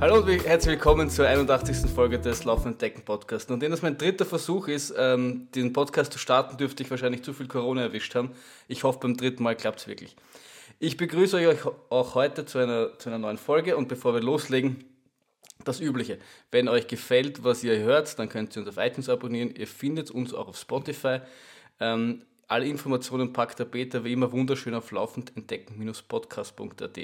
Hallo und herzlich willkommen zur 81. Folge des Laufenden Decken Podcasts. Nachdem das mein dritter Versuch ist, ähm, den Podcast zu starten, dürfte ich wahrscheinlich zu viel Corona erwischt haben. Ich hoffe, beim dritten Mal klappt es wirklich. Ich begrüße euch auch heute zu einer, zu einer neuen Folge und bevor wir loslegen, das Übliche. Wenn euch gefällt, was ihr hört, dann könnt ihr uns auf iTunes abonnieren. Ihr findet uns auch auf Spotify. Ähm, alle Informationen packt der Peter wie immer wunderschön auf laufendentdecken-podcast.at.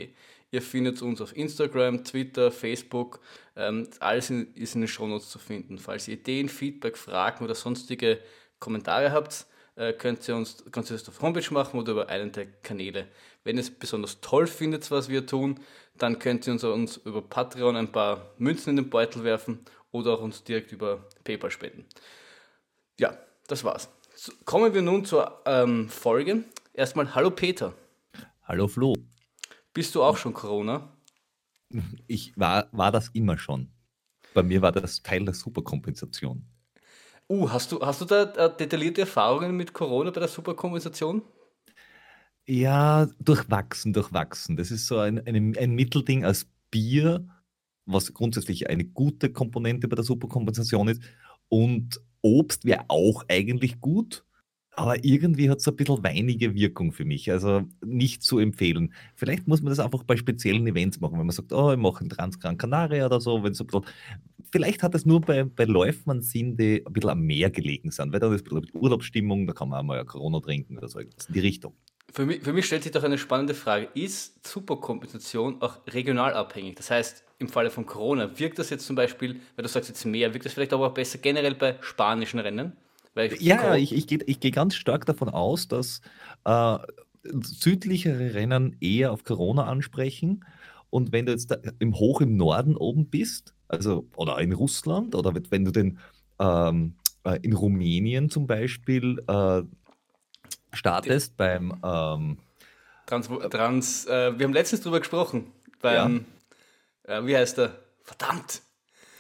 Ihr findet uns auf Instagram, Twitter, Facebook. Ähm, alles in, ist in den Shownotes zu finden. Falls ihr Ideen, Feedback, Fragen oder sonstige Kommentare habt, äh, könnt, ihr uns, könnt ihr das auf Homepage machen oder über einen der Kanäle. Wenn ihr es besonders toll findet, was wir tun, dann könnt ihr uns, uns über Patreon ein paar Münzen in den Beutel werfen oder auch uns direkt über PayPal spenden. Ja, das war's. Kommen wir nun zur ähm, Folge. Erstmal, hallo Peter. Hallo Flo. Bist du auch schon Corona? Ich war, war das immer schon. Bei mir war das Teil der Superkompensation. Uh, hast du, hast du da äh, detaillierte Erfahrungen mit Corona bei der Superkompensation? Ja, durchwachsen, durchwachsen. Das ist so ein, ein, ein Mittelding als Bier, was grundsätzlich eine gute Komponente bei der Superkompensation ist, und Obst wäre auch eigentlich gut, aber irgendwie hat es ein bisschen weinige Wirkung für mich. Also nicht zu empfehlen. Vielleicht muss man das einfach bei speziellen Events machen, wenn man sagt, oh, ich mache einen Transgran Canaria oder so, wenn ein bisschen vielleicht hat es nur bei, bei Läufern Sinn, die ein bisschen am Meer gelegen sind, weil da ist ein bisschen Urlaubsstimmung, da kann man auch mal Corona trinken oder so, in die Richtung. Für mich, für mich stellt sich doch eine spannende Frage. Ist Superkompensation auch regional abhängig? Das heißt, im Falle von Corona, wirkt das jetzt zum Beispiel, weil du sagst jetzt mehr, wirkt das vielleicht aber auch besser generell bei spanischen Rennen? Ich ja, ich, ich gehe ich geh ganz stark davon aus, dass äh, südlichere Rennen eher auf Corona ansprechen. Und wenn du jetzt im hoch im Norden oben bist, also oder in Russland, oder wenn du den ähm, äh, in Rumänien zum Beispiel äh, startest beim ähm, Trans, Trans äh, wir haben letztens drüber gesprochen, beim, ja. äh, wie heißt der? Verdammt!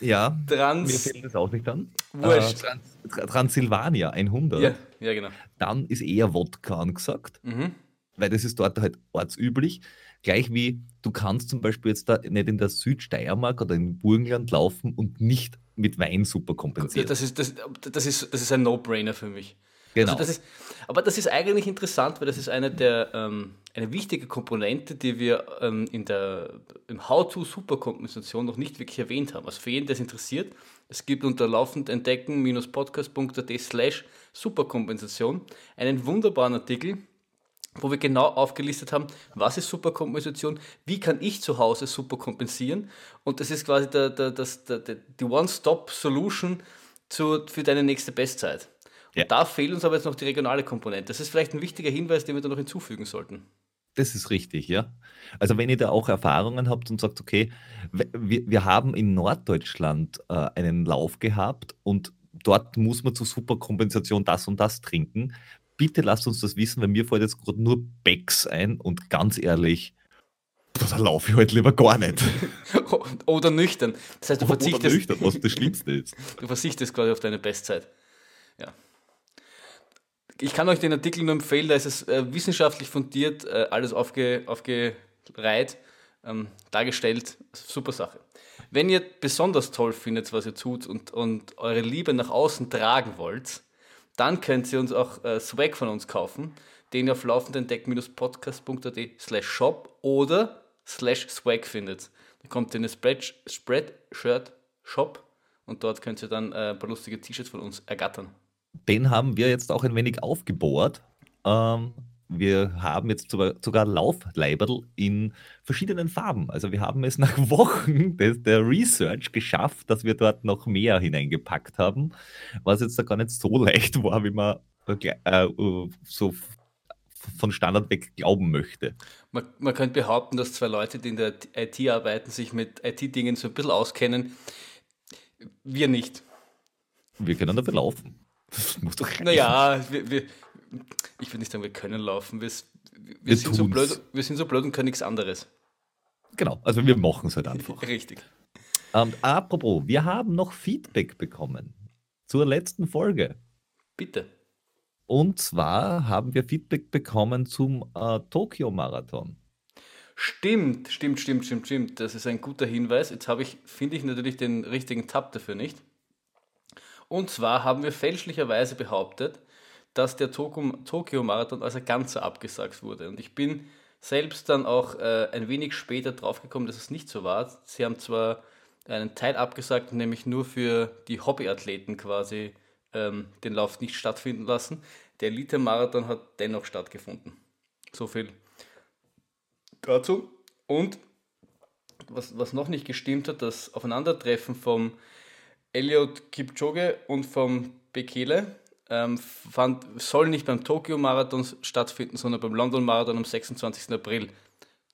Ja, Trans, mir fällt das auch nicht an. Wurscht. Äh, Trans, Transsilvania 100. Ja, ja, genau. Dann ist eher Wodka angesagt, mhm. weil das ist dort halt ortsüblich. Gleich wie du kannst zum Beispiel jetzt da nicht in der Südsteiermark oder im Burgenland laufen und nicht mit Wein super kompensieren. Das ist, das, das ist, das ist ein No-Brainer für mich. Genau. Also das ist, aber das ist eigentlich interessant, weil das ist eine der ähm, eine wichtige Komponente, die wir ähm, in der im How-to-Superkompensation noch nicht wirklich erwähnt haben. Also für jeden, der es interessiert, es gibt unter laufend entdecken-podcast.at slash Superkompensation einen wunderbaren Artikel, wo wir genau aufgelistet haben, was ist Superkompensation, wie kann ich zu Hause super kompensieren und das ist quasi der, der, das, der, die One-Stop-Solution für deine nächste Bestzeit. Ja. Da fehlt uns aber jetzt noch die regionale Komponente. Das ist vielleicht ein wichtiger Hinweis, den wir da noch hinzufügen sollten. Das ist richtig, ja. Also wenn ihr da auch Erfahrungen habt und sagt, okay, wir, wir haben in Norddeutschland äh, einen Lauf gehabt und dort muss man zur Superkompensation das und das trinken. Bitte lasst uns das wissen, weil mir fällt jetzt gerade nur Becks ein und ganz ehrlich, da laufe ich halt lieber gar nicht. Oder nüchtern. Das heißt, du verzichtest. Oder nüchtern, was das Schlimmste ist. Du verzichtest quasi auf deine Bestzeit. Ja. Ich kann euch den Artikel nur empfehlen, da ist es äh, wissenschaftlich fundiert, äh, alles aufge, aufgereiht, ähm, dargestellt. Super Sache. Wenn ihr besonders toll findet, was ihr tut und, und eure Liebe nach außen tragen wollt, dann könnt ihr uns auch äh, Swag von uns kaufen, den ihr auf laufendendeck-podcast.at slash shop oder slash swag findet. Dann kommt ihr in den Spreadshirt Shop und dort könnt ihr dann äh, ein paar lustige T-Shirts von uns ergattern. Den haben wir jetzt auch ein wenig aufgebohrt. Ähm, wir haben jetzt sogar Laufleiberl in verschiedenen Farben. Also wir haben es nach Wochen des, der Research geschafft, dass wir dort noch mehr hineingepackt haben, was jetzt da gar nicht so leicht war, wie man äh, so von Standard weg glauben möchte. Man, man könnte behaupten, dass zwei Leute, die in der IT arbeiten, sich mit IT-Dingen so ein bisschen auskennen. Wir nicht. Wir können dafür laufen. Das muss doch Naja, wir, wir, ich würde nicht sagen, wir können laufen. Wir, wir, wir sind so blöd, wir sind so blöd und können nichts anderes. Genau, also wir machen es halt einfach. Richtig. Ähm, apropos, wir haben noch Feedback bekommen zur letzten Folge. Bitte. Und zwar haben wir Feedback bekommen zum äh, Tokio-Marathon. Stimmt, stimmt, stimmt, stimmt, stimmt. Das ist ein guter Hinweis. Jetzt habe ich, finde ich natürlich den richtigen Tab dafür nicht. Und zwar haben wir fälschlicherweise behauptet, dass der Tokio-Marathon als ein Ganzer abgesagt wurde. Und ich bin selbst dann auch äh, ein wenig später draufgekommen, dass es nicht so war. Sie haben zwar einen Teil abgesagt, nämlich nur für die Hobbyathleten quasi ähm, den Lauf nicht stattfinden lassen. Der Elite-Marathon hat dennoch stattgefunden. So viel dazu. Und was, was noch nicht gestimmt hat, das Aufeinandertreffen vom Elliot Kipchoge und vom Bekele ähm, fand, soll nicht beim Tokio-Marathon stattfinden, sondern beim London-Marathon am 26. April,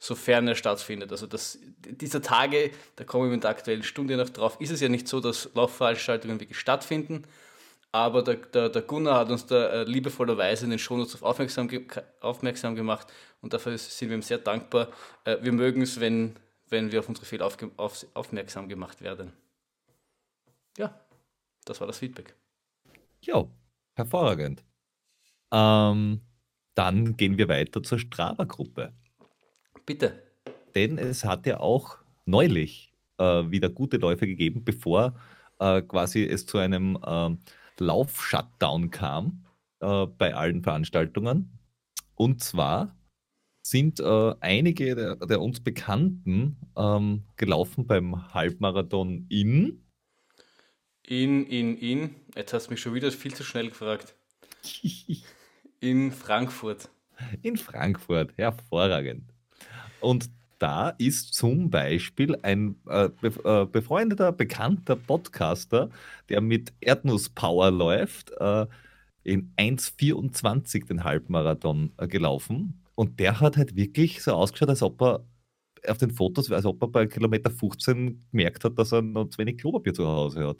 sofern er stattfindet. Also das, dieser Tage, da kommen wir mit der aktuellen Stunde noch drauf, ist es ja nicht so, dass Laufveranstaltungen wirklich stattfinden, aber der, der, der Gunnar hat uns da äh, liebevollerweise in den Shownotes auf aufmerksam, aufmerksam gemacht und dafür sind wir ihm sehr dankbar. Äh, wir mögen es, wenn, wenn wir auf unsere Fehler auf, aufmerksam gemacht werden. Ja, das war das Feedback. Ja, hervorragend. Ähm, dann gehen wir weiter zur Strava-Gruppe. Bitte. Denn es hat ja auch neulich äh, wieder gute Läufe gegeben, bevor äh, quasi es zu einem äh, Lauf-Shutdown kam äh, bei allen Veranstaltungen. Und zwar sind äh, einige der, der, uns Bekannten ähm, gelaufen beim Halbmarathon in. In, in, in. Jetzt hast du mich schon wieder viel zu schnell gefragt. in Frankfurt. In Frankfurt, hervorragend. Und da ist zum Beispiel ein äh, äh, befreundeter, bekannter Podcaster, der mit Erdnusspower läuft, äh, in 1,24 den Halbmarathon äh, gelaufen. Und der hat halt wirklich so ausgeschaut, als ob er auf den Fotos, als ob er bei Kilometer 15 gemerkt hat, dass er noch zu wenig Klopapier zu Hause hat.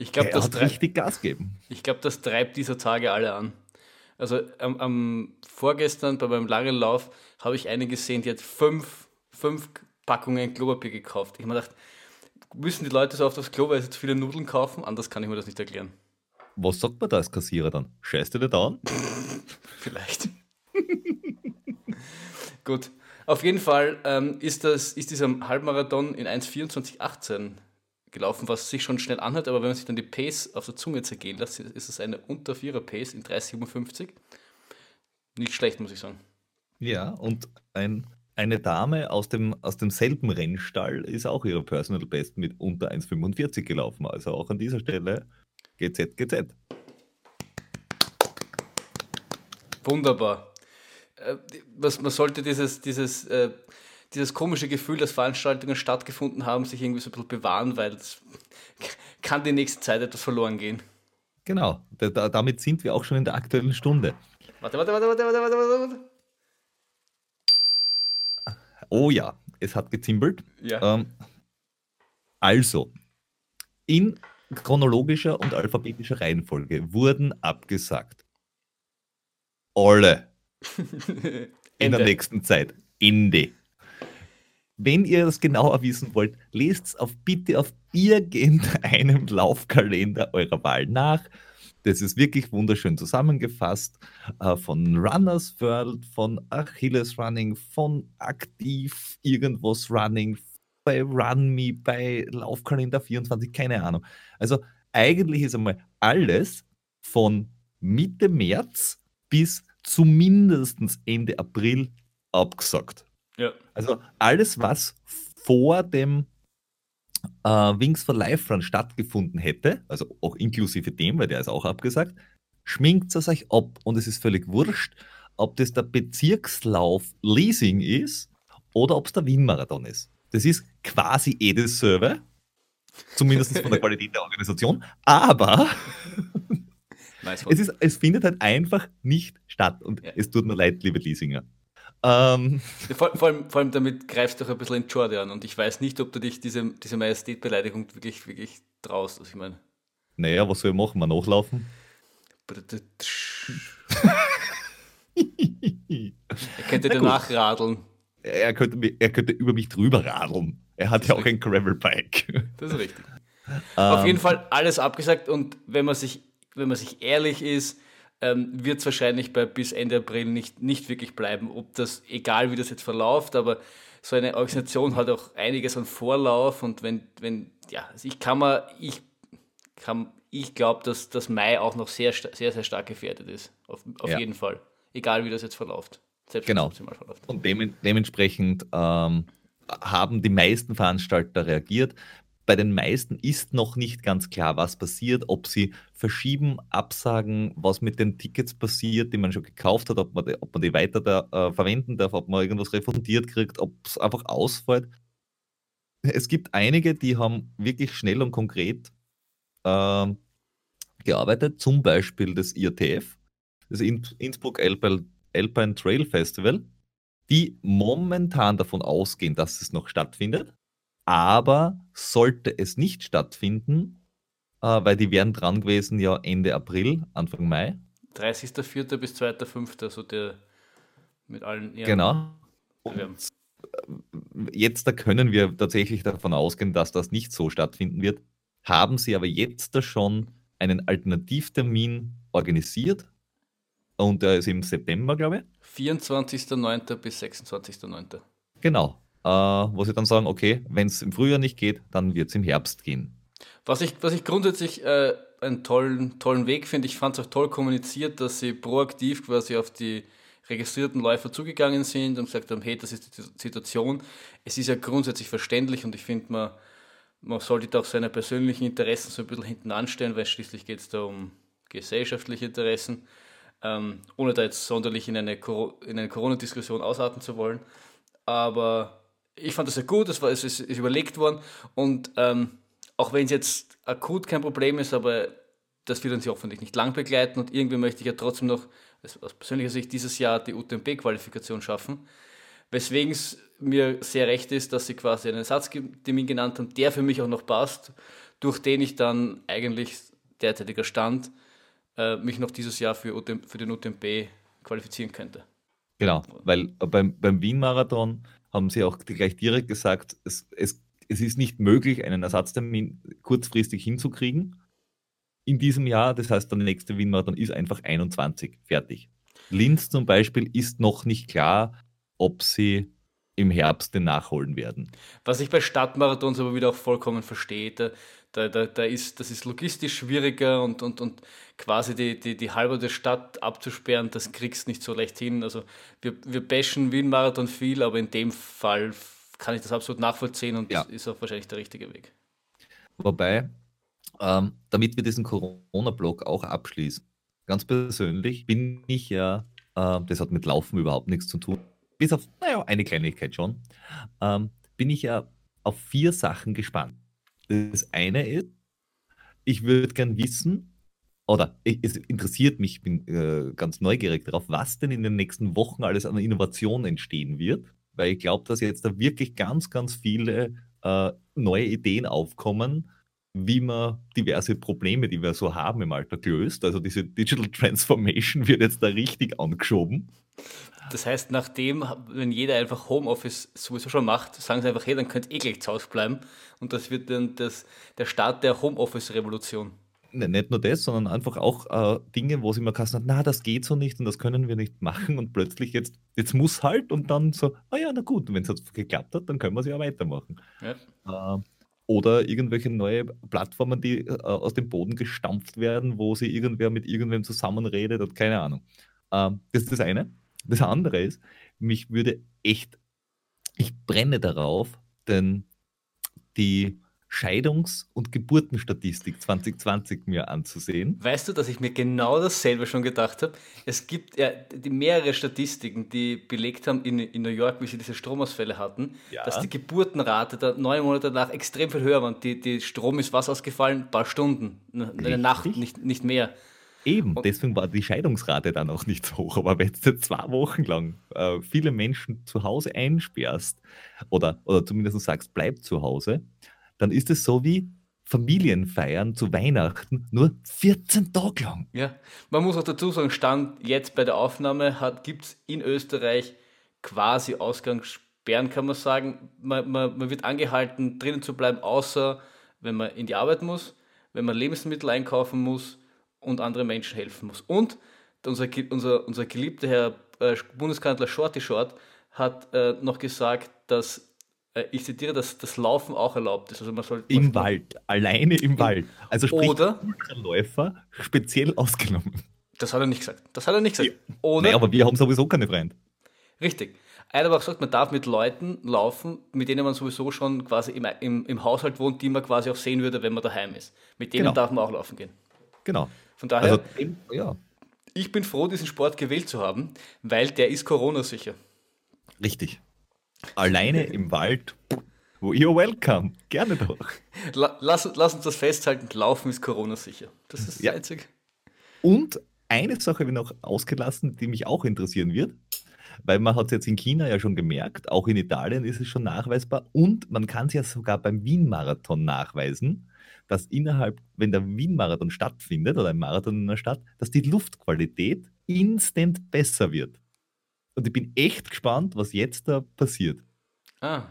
Ich glaube, das hat richtig Gas geben. Ich glaube, das treibt dieser Tage alle an. Also am, am vorgestern bei meinem langen Lauf habe ich eine gesehen, die hat fünf, fünf Packungen Klopapier gekauft. Ich habe mir gedacht, müssen die Leute so oft aufs Klo, weil sie zu viele Nudeln kaufen? Anders kann ich mir das nicht erklären. Was sagt man da als Kassierer dann? Scheißt du dir da an? Vielleicht. Gut. Auf jeden Fall ähm, ist, das, ist dieser Halbmarathon in 1,24,18 gelaufen, was sich schon schnell anhört, aber wenn man sich dann die Pace auf der Zunge zergehen lässt, ist es eine unter 4er Pace in 3,57. Nicht schlecht, muss ich sagen. Ja, und ein, eine Dame aus, dem, aus demselben Rennstall ist auch ihre Personal Best mit unter 1,45 gelaufen. Also auch an dieser Stelle GZ, GZ. Wunderbar. Äh, was, man sollte dieses, dieses äh, dieses komische Gefühl, dass Veranstaltungen stattgefunden haben, sich irgendwie so ein bisschen bewahren, weil es kann die nächste Zeit etwas verloren gehen. Genau, da, damit sind wir auch schon in der aktuellen Stunde. Warte, warte, warte, warte, warte, warte, warte. Oh ja, es hat gezimbelt. Ja. Ähm, also, in chronologischer und alphabetischer Reihenfolge wurden abgesagt. Alle. in der nächsten Zeit. Ende. Wenn ihr das genauer wissen wollt, lest es auf, bitte auf irgendeinem Laufkalender eurer Wahl nach. Das ist wirklich wunderschön zusammengefasst äh, von Runners World, von Achilles Running, von Aktiv irgendwas Running, bei Run Me, bei Laufkalender 24, keine Ahnung. Also eigentlich ist einmal alles von Mitte März bis zumindest Ende April abgesagt. Ja. Also alles, was vor dem äh, Wings for Life Run stattgefunden hätte, also auch inklusive dem, weil der ist auch abgesagt, schminkt es euch ab und es ist völlig wurscht, ob das der Bezirkslauf Leasing ist oder ob es der Wien-Marathon ist. Das ist quasi eh dasselbe, zumindest von der Qualität der Organisation, aber nice es, ist, es findet halt einfach nicht statt und ja. es tut mir leid, liebe Leasinger. Ähm. Vor, vor, allem, vor allem damit greifst du auch ein bisschen in Jordi an und ich weiß nicht, ob du dich diese, diese Majestät-Beleidigung wirklich, wirklich traust, was ich meine. Naja, was soll ich machen? Mal nachlaufen? er könnte dir nachradeln. Er könnte, er könnte über mich drüber radeln. Er hat ja auch ein Gravel-Bike. Das ist richtig. Auf jeden Fall alles abgesagt und wenn man sich, wenn man sich ehrlich ist, ähm, wird es wahrscheinlich bei bis Ende April nicht, nicht wirklich bleiben. Ob das, egal wie das jetzt verläuft, aber so eine Organisation hat auch einiges an Vorlauf und wenn, wenn, ja, also ich kann mal, ich kann, ich glaube, dass das Mai auch noch sehr, sehr, sehr stark gefährdet ist. Auf, auf ja. jeden Fall. Egal wie das jetzt verläuft. Selbst genau. Und dem, dementsprechend ähm, haben die meisten Veranstalter reagiert. Bei den meisten ist noch nicht ganz klar, was passiert, ob sie verschieben, absagen, was mit den Tickets passiert, die man schon gekauft hat, ob man die, ob man die weiter da, äh, verwenden darf, ob man irgendwas refundiert kriegt, ob es einfach ausfällt. Es gibt einige, die haben wirklich schnell und konkret äh, gearbeitet, zum Beispiel das IATF, das Innsbruck Alpine, Alpine Trail Festival, die momentan davon ausgehen, dass es noch stattfindet aber sollte es nicht stattfinden, äh, weil die wären dran gewesen ja Ende April, Anfang Mai. 30.04. bis 2.05. so der mit allen Ehren Genau. Und jetzt da können wir tatsächlich davon ausgehen, dass das nicht so stattfinden wird. Haben Sie aber jetzt da schon einen Alternativtermin organisiert? Und der ist im September, glaube ich. 24.09. bis 26.09. Genau äh, wo sie dann sagen, okay, wenn es im Frühjahr nicht geht, dann wird es im Herbst gehen. Was ich, was ich grundsätzlich äh, einen tollen, tollen Weg finde, ich fand es auch toll kommuniziert, dass sie proaktiv quasi auf die registrierten Läufer zugegangen sind und gesagt haben, hey, das ist die Situation. Es ist ja grundsätzlich verständlich und ich finde, man, man sollte da auch seine persönlichen Interessen so ein bisschen hinten anstellen, weil schließlich geht es da um gesellschaftliche Interessen, ähm, ohne da jetzt sonderlich in eine, in eine Corona-Diskussion ausarten zu wollen. Aber ich fand das sehr gut, es, war, ist, ist überlegt worden und ähm, auch wenn es jetzt akut kein Problem ist, aber das wird uns ja hoffentlich nicht lang begleiten und irgendwie möchte ich ja trotzdem noch aus persönlicher Sicht dieses Jahr die UTMP-Qualifikation schaffen. Weswegen es mir sehr recht ist, dass sie quasi einen Ersatztermin genannt haben, der für mich auch noch passt, durch den ich dann eigentlich derzeitiger Stand äh, mich noch dieses Jahr für, UTM, für den UTMP qualifizieren könnte. Genau, weil beim, beim Wien-Marathon haben sie auch gleich direkt gesagt, es, es, es ist nicht möglich, einen Ersatztermin kurzfristig hinzukriegen in diesem Jahr. Das heißt, der nächste Wien-Marathon ist einfach 21, fertig. Linz zum Beispiel ist noch nicht klar, ob sie im Herbst den nachholen werden. Was ich bei Stadtmarathons aber wieder auch vollkommen verstehe, da, da, da, ist, das ist logistisch schwieriger und, und, und quasi die, die, die halbe der Stadt abzusperren, das kriegst nicht so leicht hin. Also wir, wir bashen Wien-Marathon viel, aber in dem Fall kann ich das absolut nachvollziehen und ja. ist auch wahrscheinlich der richtige Weg. Wobei, ähm, damit wir diesen Corona-Blog auch abschließen, ganz persönlich bin ich ja, äh, das hat mit Laufen überhaupt nichts zu tun, bis auf, naja, eine Kleinigkeit schon, ähm, bin ich ja auf vier Sachen gespannt. Das eine ist, ich würde gern wissen, oder es interessiert mich, ich bin äh, ganz neugierig darauf, was denn in den nächsten Wochen alles an Innovation entstehen wird, weil ich glaube, dass jetzt da wirklich ganz, ganz viele äh, neue Ideen aufkommen, wie man diverse Probleme, die wir so haben im Alltag löst. Also diese Digital Transformation wird jetzt da richtig angeschoben. Das heißt, nachdem, wenn jeder einfach Homeoffice sowieso schon macht, sagen sie einfach, hey, dann könnt ihr eh gleich zu Hause bleiben. Und das wird dann das, der Start der Homeoffice-Revolution. Ne, nicht nur das, sondern einfach auch äh, Dinge, wo sie immer kasten, na, das geht so nicht und das können wir nicht machen und plötzlich jetzt, jetzt muss halt und dann so, ah ja, na gut, wenn es jetzt geklappt hat, dann können wir es ja weitermachen. Ja. Äh, oder irgendwelche neue Plattformen, die äh, aus dem Boden gestampft werden, wo sie irgendwer mit irgendwem zusammenredet und keine Ahnung. Ähm, das ist das eine. Das andere ist, mich würde echt, ich brenne darauf, denn die Scheidungs- und Geburtenstatistik 2020 mir anzusehen. Weißt du, dass ich mir genau dasselbe schon gedacht habe? Es gibt ja die mehrere Statistiken, die belegt haben in, in New York, wie sie diese Stromausfälle hatten, ja. dass die Geburtenrate da neun Monate danach extrem viel höher war. Die, die Strom ist was ausgefallen? Ein paar Stunden, eine Nacht, nicht, nicht mehr. Eben, und deswegen war die Scheidungsrate dann auch nicht so hoch. Aber wenn du zwei Wochen lang äh, viele Menschen zu Hause einsperrst oder, oder zumindest sagst, bleib zu Hause, dann ist es so wie Familienfeiern zu Weihnachten, nur 14 Tage lang. Ja, man muss auch dazu sagen, Stand jetzt bei der Aufnahme gibt es in Österreich quasi Ausgangssperren, kann man sagen. Man, man, man wird angehalten, drinnen zu bleiben, außer wenn man in die Arbeit muss, wenn man Lebensmittel einkaufen muss und andere Menschen helfen muss. Und unser, unser, unser geliebter Herr äh, Bundeskanzler Shorty Short hat äh, noch gesagt, dass äh, ich zitiere, dass das Laufen auch erlaubt ist. Also man soll, Im Wald, alleine im Wald. Also sprich, Oder- Ultraläufer speziell ausgenommen. Das hat er nicht gesagt. Das hat er nicht gesagt. Oder? Nee, aber wir haben sowieso keine Freunde. Richtig. Er hat aber auch gesagt, man darf mit Leuten laufen, mit denen man sowieso schon quasi im, im, im Haushalt wohnt, die man quasi auch sehen würde, wenn man daheim ist. Mit denen Genau. darf man auch laufen gehen. Genau. Von daher, Also, ja, ich bin froh, diesen Sport gewählt zu haben, weil der ist Corona-sicher. richtig. Alleine im Wald, you're welcome. Gerne doch. La lass, lass uns das festhalten, Laufen ist Corona-sicher. Das ist das Ja. Einzige. Und eine Sache habe ich noch ausgelassen, die mich auch interessieren wird, weil man hat es jetzt in China ja schon gemerkt, auch in Italien ist es schon nachweisbar und man kann es ja sogar beim Wien-Marathon nachweisen, dass innerhalb, wenn der Wien-Marathon stattfindet oder ein Marathon in einer Stadt, dass die Luftqualität instant besser wird. Und ich bin echt gespannt, was jetzt da passiert. Ah.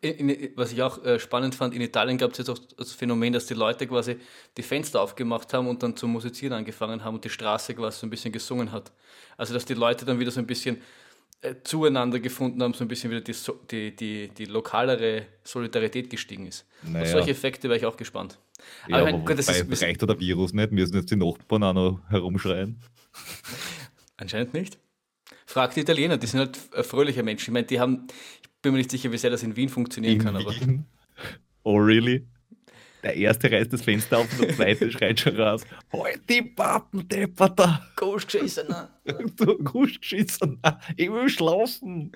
In, was ich auch äh, spannend fand, in Italien gab es jetzt auch das Phänomen, dass die Leute quasi die Fenster aufgemacht haben und dann zu musizieren angefangen haben und die Straße quasi so ein bisschen gesungen hat. Also dass die Leute dann wieder so ein bisschen zueinander gefunden haben, so ein bisschen wieder die, die, die, die lokalere Solidarität gestiegen ist. Auf Naja. solche Effekte wäre ich auch gespannt. Ja, Aber ich mein, gut, das ist- reicht da der Virus nicht, müssen jetzt die Nachbarn auch noch herumschreien. Anscheinend nicht. Frag die Italiener, die sind halt äh, fröhliche Menschen. Ich meine, die haben, ich bin mir nicht sicher, wie sehr das in Wien funktionieren In kann, aber Wien. Oh, really? Der erste reißt das Fenster auf und der zweite schreit schon raus. Halt die Pappen, Depperter! Gosch geschissen. ne? Du Gusch geschissen! Ich will schlafen!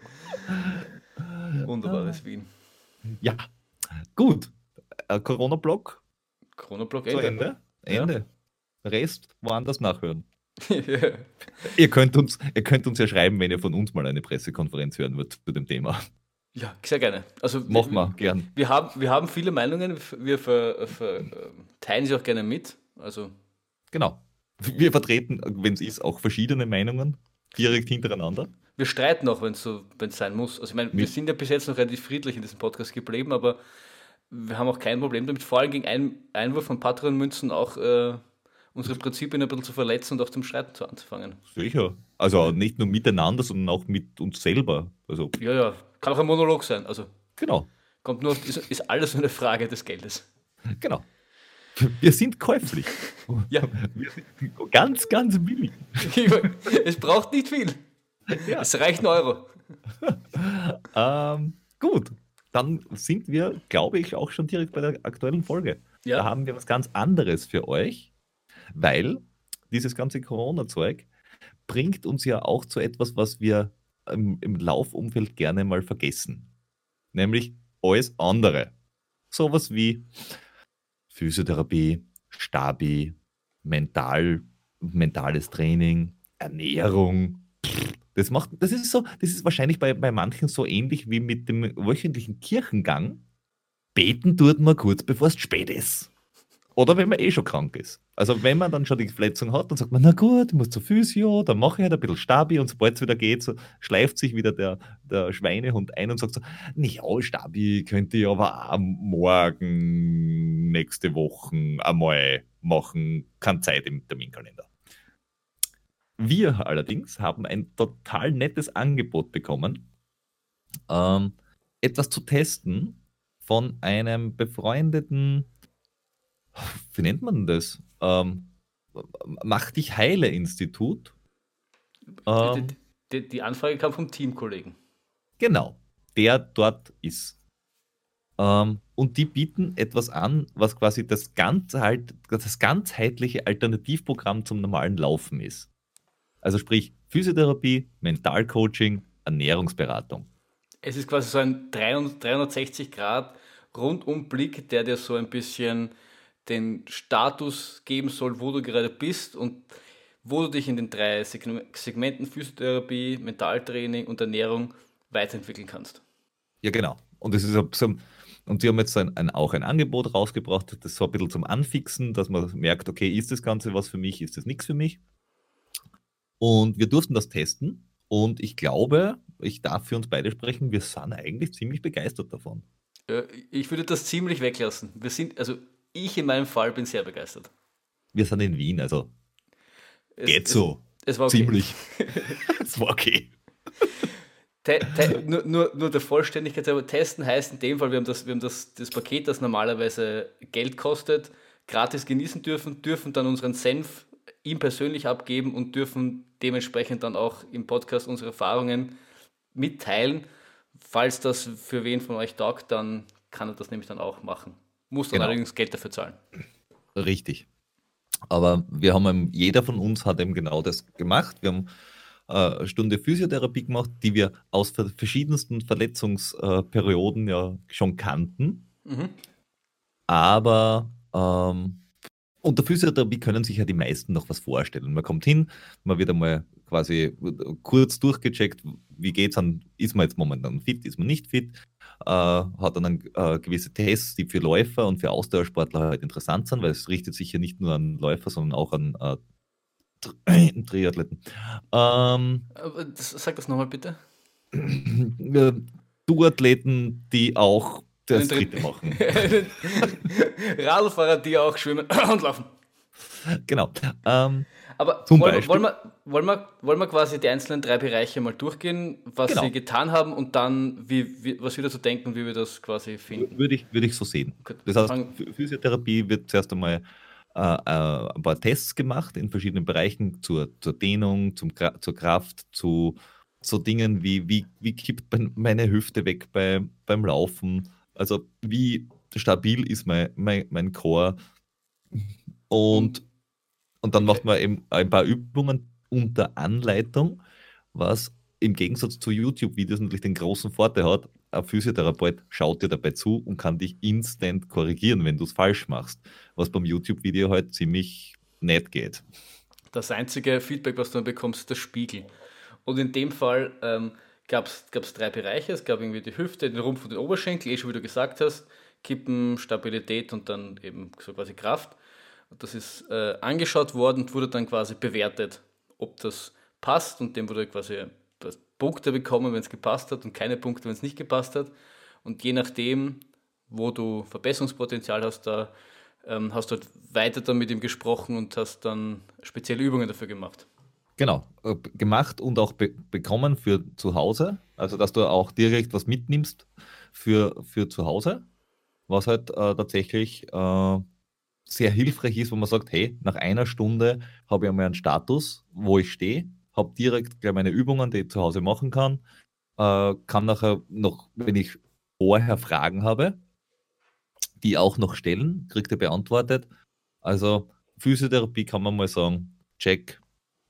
Wunderbares Wien. Ja, gut. Äh, Corona-Block Corona-Block zu Ende. Ende. Ja. Ende. Rest woanders nachhören. Ihr könnt, uns, ihr könnt uns ja schreiben, wenn ihr von uns mal eine Pressekonferenz hören wollt zu dem Thema. Ja, sehr gerne. Also Machen wir, gern. Wir haben, wir haben viele Meinungen, wir ver, ver, ähm, teilen sie auch gerne mit. Also Genau. Wir vertreten, wenn es ist, auch verschiedene Meinungen direkt hintereinander. wir streiten auch, wenn es so, wenn's sein muss. Also ich meine, wir sind ja bis jetzt noch relativ friedlich in diesem Podcast geblieben, aber wir haben auch kein Problem damit, vor allem gegen einen Einwurf von Patronmünzen auch äh, unsere Prinzipien ein bisschen zu verletzen und auch zum Streiten zu anzufangen. Sicher. Also nicht nur miteinander, sondern auch mit uns selber. Also, Ja, ja, kann auch ein Monolog sein. Also genau. kommt nur, auf- ist, ist alles nur eine Frage des Geldes. Genau. Wir sind käuflich. Ja. Wir sind ganz, ganz billig. es braucht nicht viel. Ja. Es reicht ein Euro. Ähm, gut. Dann sind wir, glaube ich, auch schon direkt bei der aktuellen Folge. Ja. Da haben wir was ganz anderes für euch, weil dieses ganze Corona-Zeug bringt uns ja auch zu etwas, was wir im, im Laufumfeld gerne mal vergessen. Nämlich alles andere. Sowas wie Physiotherapie, Stabi, Mental, mentales Training, Ernährung. Das, macht, das, ist so, das ist wahrscheinlich bei, bei manchen so ähnlich wie mit dem wöchentlichen Kirchengang. Beten tut man kurz bevor es spät ist. Oder wenn man eh schon krank ist. Also wenn man dann schon die Verletzung hat, dann sagt man, na gut, ich muss zur Physio, dann mache ich halt ein bisschen Stabi und sobald es wieder geht, so schleift sich wieder der, der Schweinehund ein und sagt so, ja, Stabi könnte ich aber auch morgen, nächste Woche einmal machen, keine Zeit im Terminkalender. Wir allerdings haben ein total nettes Angebot bekommen, ähm, etwas zu testen von einem befreundeten, wie nennt man das? Ähm, Mach dich heile Institut. Ähm, Die, die, die Anfrage kam vom Teamkollegen. Genau, der dort ist. Ähm, und die bieten etwas an, was quasi das, ganz halt, das ganzheitliche Alternativprogramm zum normalen Laufen ist. Also sprich Physiotherapie, Mentalcoaching, Ernährungsberatung. Es ist quasi so ein 300 360 Grad Rundumblick, der dir so ein bisschen den Status geben soll, wo du gerade bist und wo du dich in den drei Segme- Segmenten Physiotherapie, Mentaltraining und Ernährung weiterentwickeln kannst. Ja, genau. Und es ist so, und sie haben jetzt ein, ein, auch ein Angebot rausgebracht, das so ein bisschen zum Anfixen, dass man merkt, okay, ist das Ganze was für mich, ist das nichts für mich? Und wir durften das testen und ich glaube, ich darf für uns beide sprechen, wir sind eigentlich ziemlich begeistert davon. Äh, Ich würde das ziemlich weglassen. Wir sind, also ich in meinem Fall bin sehr begeistert. Wir sind in Wien, also Geht so. Es, es war okay. Ziemlich. es war okay. Te, te, nur, nur, nur der Vollständigkeit, aber testen heißt in dem Fall, wir haben, das, wir haben das, das Paket, das normalerweise Geld kostet, gratis genießen dürfen, dürfen dann unseren Senf ihm persönlich abgeben und dürfen dementsprechend dann auch im Podcast unsere Erfahrungen mitteilen. Falls das für wen von euch taugt, dann kann er das nämlich dann auch machen. Muss dann genau. allerdings Geld dafür zahlen. Richtig. Aber wir haben, jeder von uns hat eben genau das gemacht. Wir haben äh, eine Stunde Physiotherapie gemacht, die wir aus verschiedensten Verletzungsperioden ja schon kannten. Mhm. Aber ähm, unter Physiotherapie können sich ja die meisten noch was vorstellen. Man kommt hin, man wird einmal quasi kurz durchgecheckt, wie geht es an, ist man jetzt momentan fit, ist man nicht fit, äh, hat dann äh, gewisse Tests, die für Läufer und für Ausdauersportler halt interessant sind, weil es richtet sich ja nicht nur an Läufer, sondern auch an äh, Triathleten. Ähm, Sag das nochmal bitte. Äh, Du-Athleten, die auch das dritte machen. Radlfahrer, die auch schwimmen und laufen. Genau. Ähm, Aber zum wollen, Beispiel, wollen, wir, wollen, wir, wollen wir quasi die einzelnen drei Bereiche mal durchgehen, was genau. sie getan haben und dann, wie, wie, was wieder zu denken, wie wir das quasi finden? Würde ich, würde ich so sehen. Das heißt, Physiotherapie wird zuerst einmal äh, äh, ein paar Tests gemacht in verschiedenen Bereichen zur, zur Dehnung, zum, zur Kraft, zu so Dingen wie, wie, wie kippt meine Hüfte weg bei, beim Laufen, also wie stabil ist mein, mein, mein Core. Und, und dann macht man eben ein paar Übungen unter Anleitung, was im Gegensatz zu YouTube-Videos natürlich den großen Vorteil hat, ein Physiotherapeut schaut dir dabei zu und kann dich instant korrigieren, wenn du es falsch machst, was beim YouTube-Video halt ziemlich nett geht. Das einzige Feedback, was du dann bekommst, ist der Spiegel. Und in dem Fall ähm, gab es drei Bereiche. Es gab irgendwie die Hüfte, den Rumpf und den Oberschenkel, eh schon wie du gesagt hast, Kippen, Stabilität und dann eben so quasi Kraft. Das ist äh, angeschaut worden und wurde dann quasi bewertet, ob das passt und dem wurde quasi Punkte bekommen, wenn es gepasst hat und keine Punkte, wenn es nicht gepasst hat. Und je nachdem, wo du Verbesserungspotenzial hast, da ähm, hast du halt weiter dann mit ihm gesprochen und hast dann spezielle Übungen dafür gemacht. Genau, äh, gemacht und auch be bekommen für zu Hause. Also, dass du auch direkt was mitnimmst für, für zu Hause, was halt äh, tatsächlich äh, sehr hilfreich ist, wo man sagt, hey, nach einer Stunde habe ich einmal einen Status, wo ich stehe habe direkt gleich meine Übungen, die ich zu Hause machen kann. Äh, kann nachher noch, wenn ich vorher Fragen habe, die auch noch stellen, kriegt er beantwortet. Also Physiotherapie kann man mal sagen, check,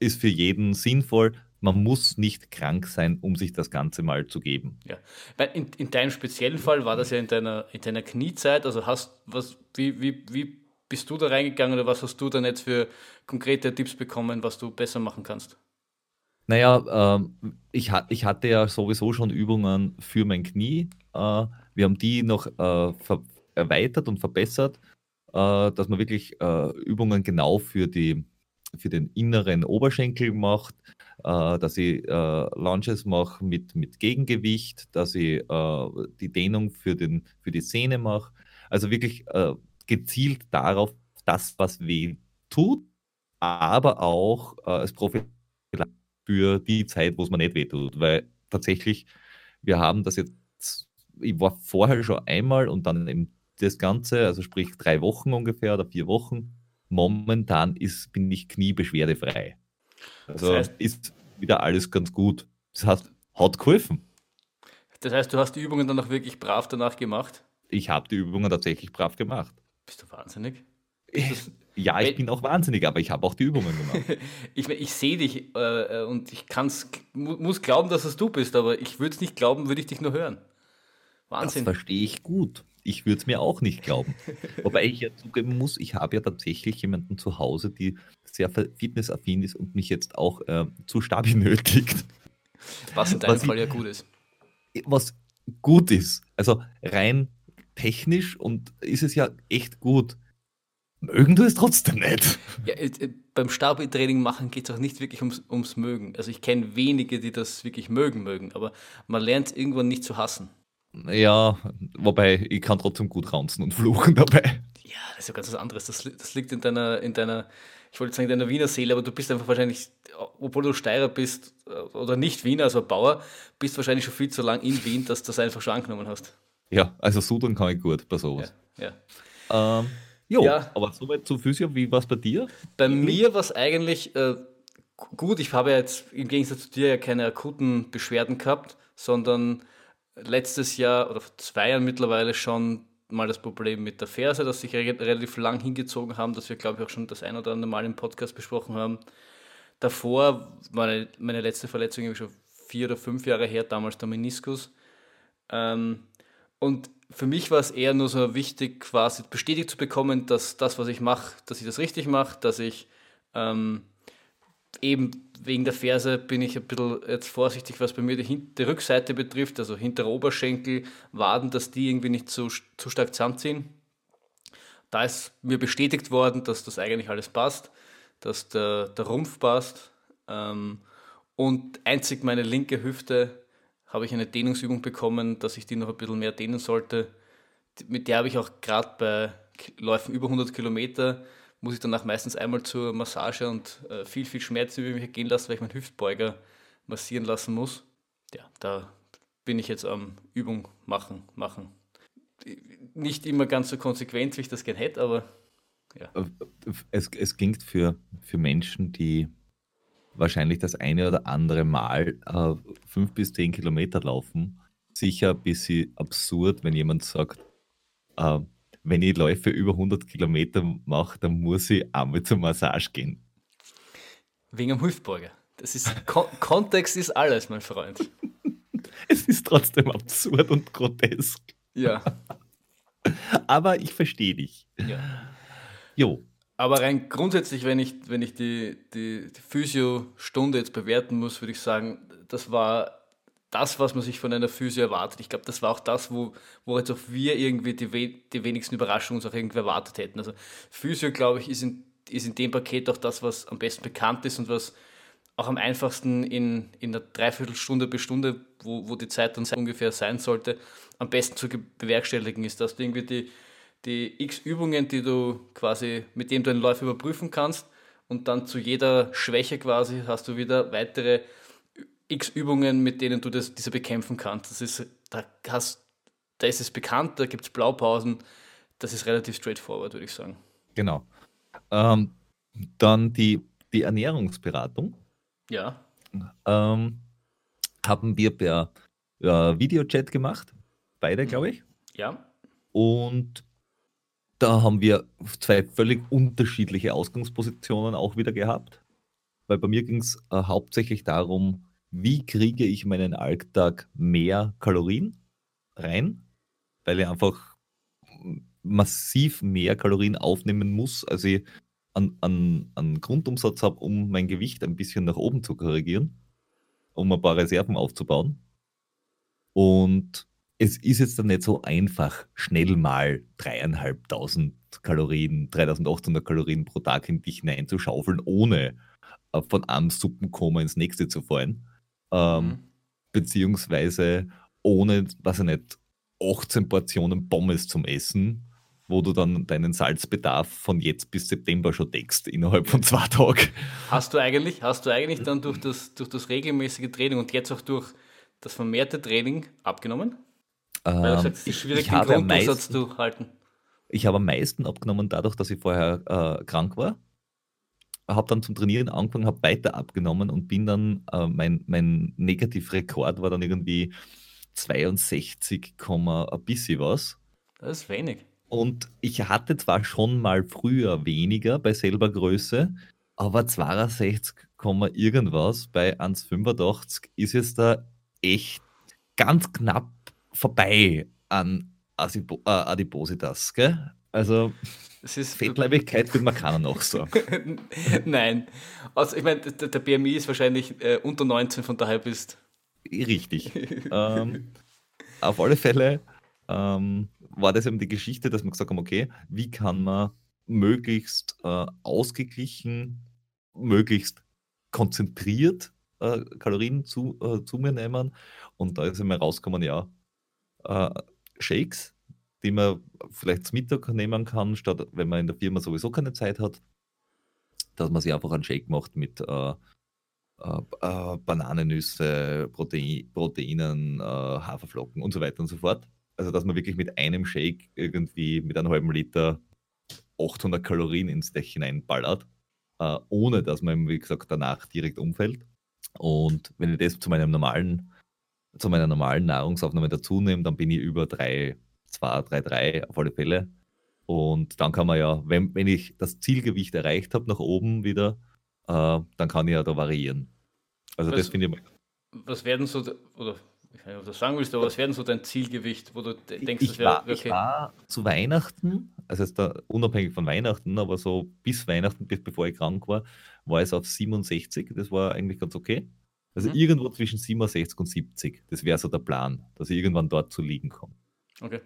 ist für jeden sinnvoll. Man muss nicht krank sein, um sich das Ganze mal zu geben. Ja, in, in deinem speziellen Fall war das ja in deiner, in deiner Kniezeit. Also hast was, wie, wie, wie bist du da reingegangen oder was hast du dann jetzt für konkrete Tipps bekommen, was du besser machen kannst? Naja, ähm, ich, ich hatte ja sowieso schon Übungen für mein Knie. Äh, wir haben die noch äh, erweitert und verbessert, äh, dass man wirklich äh, Übungen genau für, die, für den inneren Oberschenkel macht, äh, dass ich äh, Lunges mache mit, mit Gegengewicht, dass ich die Dehnung für, den, für die Sehne mache. Also wirklich gezielt darauf, das, was weh tut, aber auch als Profi für die Zeit, wo es mir nicht wehtut. Weil tatsächlich, wir haben das jetzt, ich war vorher schon einmal und dann eben das Ganze, also sprich drei Wochen ungefähr oder vier Wochen. Momentan ist, bin ich kniebeschwerdefrei. Also das heißt, ist wieder alles ganz gut. Das heißt, hat geholfen. Das heißt, du hast die Übungen dann auch wirklich brav danach gemacht? Ich habe die Übungen tatsächlich brav gemacht. Bist du wahnsinnig? Ja, ich bin auch wahnsinnig, aber ich habe auch die Übungen gemacht. ich ich sehe dich äh, und ich kann's, muss glauben, dass es du bist, aber ich würde es nicht glauben, würde ich dich nur hören. Wahnsinn. Das verstehe ich gut. Ich würde es mir auch nicht glauben. Wobei ich ja zugeben muss, ich habe ja tatsächlich jemanden zu Hause, die sehr fitnessaffin ist und mich jetzt auch äh, zu Stabi nötigt. Was in deinem was Fall ich, ja gut ist. Was gut ist. Also rein technisch und ist es ja echt gut mögen du es trotzdem nicht. Ja, äh, äh, beim Stabi-Training machen geht es auch nicht wirklich ums, ums Mögen. Also ich kenne wenige, die das wirklich mögen mögen, aber man lernt irgendwann nicht zu hassen. Ja, wobei ich kann trotzdem gut raunzen und fluchen dabei. Ja, das ist ja ganz was anderes. Das, das liegt in deiner, in deiner, ich wollte sagen, in deiner Wiener Seele, aber du bist einfach wahrscheinlich, obwohl du Steirer bist äh, oder nicht Wiener, also Bauer, bist wahrscheinlich schon viel zu lang in Wien, dass du das einfach schon angenommen hast. Ja, also Sudern kann ich gut bei sowas. Ja. ja. Ähm, jo, ja. aber soweit zu Physio, wie war es bei dir? Bei mir war es eigentlich äh, gut. Ich habe ja jetzt im Gegensatz zu dir ja keine akuten Beschwerden gehabt, sondern letztes Jahr oder vor zwei Jahren mittlerweile schon mal das Problem mit der Ferse, das sich relativ lang hingezogen haben, das wir, glaube ich, auch schon das ein oder andere Mal im Podcast besprochen haben. Davor, meine, meine letzte Verletzung schon vier oder fünf Jahre her, damals der Meniskus. Ähm, und für mich war es eher nur so wichtig, quasi bestätigt zu bekommen, dass das, was ich mache, dass ich das richtig mache, dass ich ähm, eben wegen der Ferse bin ich ein bisschen jetzt vorsichtig, was bei mir die, die Rückseite betrifft, also hintere Oberschenkel, Waden, dass die irgendwie nicht zu, zu stark zusammenziehen. Da ist mir bestätigt worden, dass das eigentlich alles passt, dass der, der Rumpf passt. Ähm, und einzig meine linke Hüfte habe ich eine Dehnungsübung bekommen, dass ich die noch ein bisschen mehr dehnen sollte. Mit der habe ich auch gerade bei Läufen über 100 Kilometer muss ich danach meistens einmal zur Massage und äh, viel, viel Schmerz über mich gehen lassen, weil ich meinen Hüftbeuger massieren lassen muss. Ja, da bin ich jetzt am Übung machen, machen. Nicht immer ganz so konsequent, wie ich das gerne hätte, aber ja. Es, es klingt für, für Menschen, die wahrscheinlich das eine oder andere Mal äh, fünf bis zehn Kilometer laufen, sicher ein bisschen absurd, wenn jemand sagt, äh, wenn ich Läufe über 100 Kilometer mache, dann muss ich einmal zur Massage gehen. Wegen dem Hüftbeuger. Das ist, Kon Kontext ist alles, mein Freund. es ist trotzdem absurd und grotesk. Ja. Aber ich verstehe dich. Ja. Jo. Aber rein grundsätzlich, wenn ich, wenn ich die, die, die Physio-Stunde jetzt bewerten muss, würde ich sagen, das war das, was man sich von einer Physio erwartet. Ich glaube, das war auch das, wo, wo jetzt auch wir irgendwie die, we die wenigsten Überraschungen auch irgendwie erwartet hätten. Also Physio, glaube ich, ist in, ist in dem Paket auch das, was am besten bekannt ist und was auch am einfachsten in, in einer Dreiviertelstunde bis Stunde, wo, wo die Zeit dann ungefähr sein sollte, am besten zu bewerkstelligen ist, dass du irgendwie die, die x Übungen, die du quasi, mit denen du einen Läufer überprüfen kannst und dann zu jeder Schwäche quasi hast du wieder weitere x Übungen, mit denen du das, diese bekämpfen kannst. Das ist, da, hast, da ist es bekannt, da gibt es Blaupausen. Das ist relativ straightforward, würde ich sagen. Genau. Ähm, dann die, die Ernährungsberatung. Ja. Ähm, haben wir per äh, Videochat gemacht. Beide, mhm. glaube ich. Ja. Und da haben wir zwei völlig unterschiedliche Ausgangspositionen auch wieder gehabt. Weil bei mir ging es äh, hauptsächlich darum, wie kriege ich meinen Alltag mehr Kalorien rein, weil ich einfach massiv mehr Kalorien aufnehmen muss, als ich an, an, an Grundumsatz habe, um mein Gewicht ein bisschen nach oben zu korrigieren, um ein paar Reserven aufzubauen. Und es ist jetzt dann nicht so einfach, schnell mal dreieinhalbtausend Kalorien, 3800 Kalorien pro Tag in dich hineinzuschaufeln, ohne äh, von einem Suppenkoma ins nächste zu fallen. Ähm, mhm. Beziehungsweise ohne, was ich nicht, 18 Portionen Pommes zum Essen, wo du dann deinen Salzbedarf von jetzt bis September schon deckst, innerhalb von zwei Tagen. Hast du eigentlich, hast du eigentlich dann durch das, durch das regelmäßige Training und jetzt auch durch das vermehrte Training abgenommen? Ähm, Weil du sagst, es ist schwierig, ich, ich den Grundumsatz zu halten. Ich habe am meisten abgenommen dadurch, dass ich vorher äh, krank war habe dann zum Trainieren angefangen, habe weiter abgenommen und bin dann, äh, mein, mein Negativrekord war dann irgendwie 62, ein bisschen was. Das ist wenig. Und ich hatte zwar schon mal früher weniger bei selber Größe, aber 62, irgendwas bei 1,85 ist jetzt da echt ganz knapp vorbei an Adipositas, gell? Also es ist Fettleibigkeit würde man keiner noch sagen. Nein. Also ich meine, der, der BMI ist wahrscheinlich äh, unter 19, von daher bist Richtig. ähm, auf alle Fälle ähm, war das eben die Geschichte, dass wir gesagt haben, okay, wie kann man möglichst äh, ausgeglichen, möglichst konzentriert äh, Kalorien zu, äh, zu mir nehmen. Und da ist immer rausgekommen, ja, äh, Shakes, die man vielleicht zum Mittag nehmen kann, statt wenn man in der Firma sowieso keine Zeit hat, dass man sich einfach einen Shake macht mit äh, äh, äh, Bananennüsse, Protein, Proteinen, äh, Haferflocken und so weiter und so fort. Also, dass man wirklich mit einem Shake irgendwie mit einem halben Liter 800 Kalorien ins Deck hineinballert, ohne dass man, wie gesagt, danach direkt umfällt. Und wenn ich das zu meinem normalen, zu meiner normalen Nahrungsaufnahme dazu nehme, dann bin ich über 3, 2, 3, 3 auf alle Fälle. Und dann kann man ja, wenn, wenn ich das Zielgewicht erreicht habe nach oben wieder, äh, dann kann ich ja da variieren. Also was, das finde ich. Was werden so, oder ich weiß nicht, ob du das sagen willst, aber was werden so dein Zielgewicht, wo du denkst, ich, das wäre okay? Ich war zu Weihnachten, also ist da unabhängig von Weihnachten, aber so bis Weihnachten, bis bevor ich krank war, war es auf 67. Das war eigentlich ganz okay. Also mhm. irgendwo zwischen 67 und 70. Das wäre so der Plan, dass ich irgendwann dort zu liegen komme. Okay.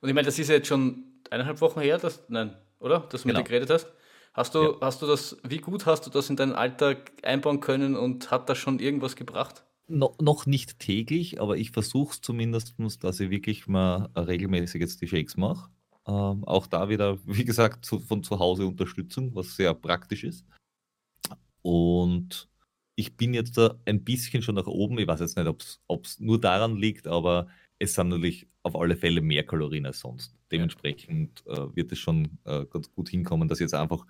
Und ich meine, das ist ja jetzt schon eineinhalb Wochen her, dass, nein, oder? Dass du genau. mit dir geredet hast. Hast du, ja. hast du das, wie gut hast du das in deinen Alltag einbauen können und hat das schon irgendwas gebracht? No, noch nicht täglich, aber ich versuche es zumindest, dass ich wirklich mal regelmäßig jetzt die Shakes mache. Ähm, auch da wieder, wie gesagt, zu, von zu Hause Unterstützung, was sehr praktisch ist. Und ich bin jetzt da ein bisschen schon nach oben. Ich weiß jetzt nicht, ob es nur daran liegt, aber es sind natürlich auf alle Fälle mehr Kalorien als sonst. Dementsprechend äh, wird es schon äh, ganz gut hinkommen, dass ich jetzt einfach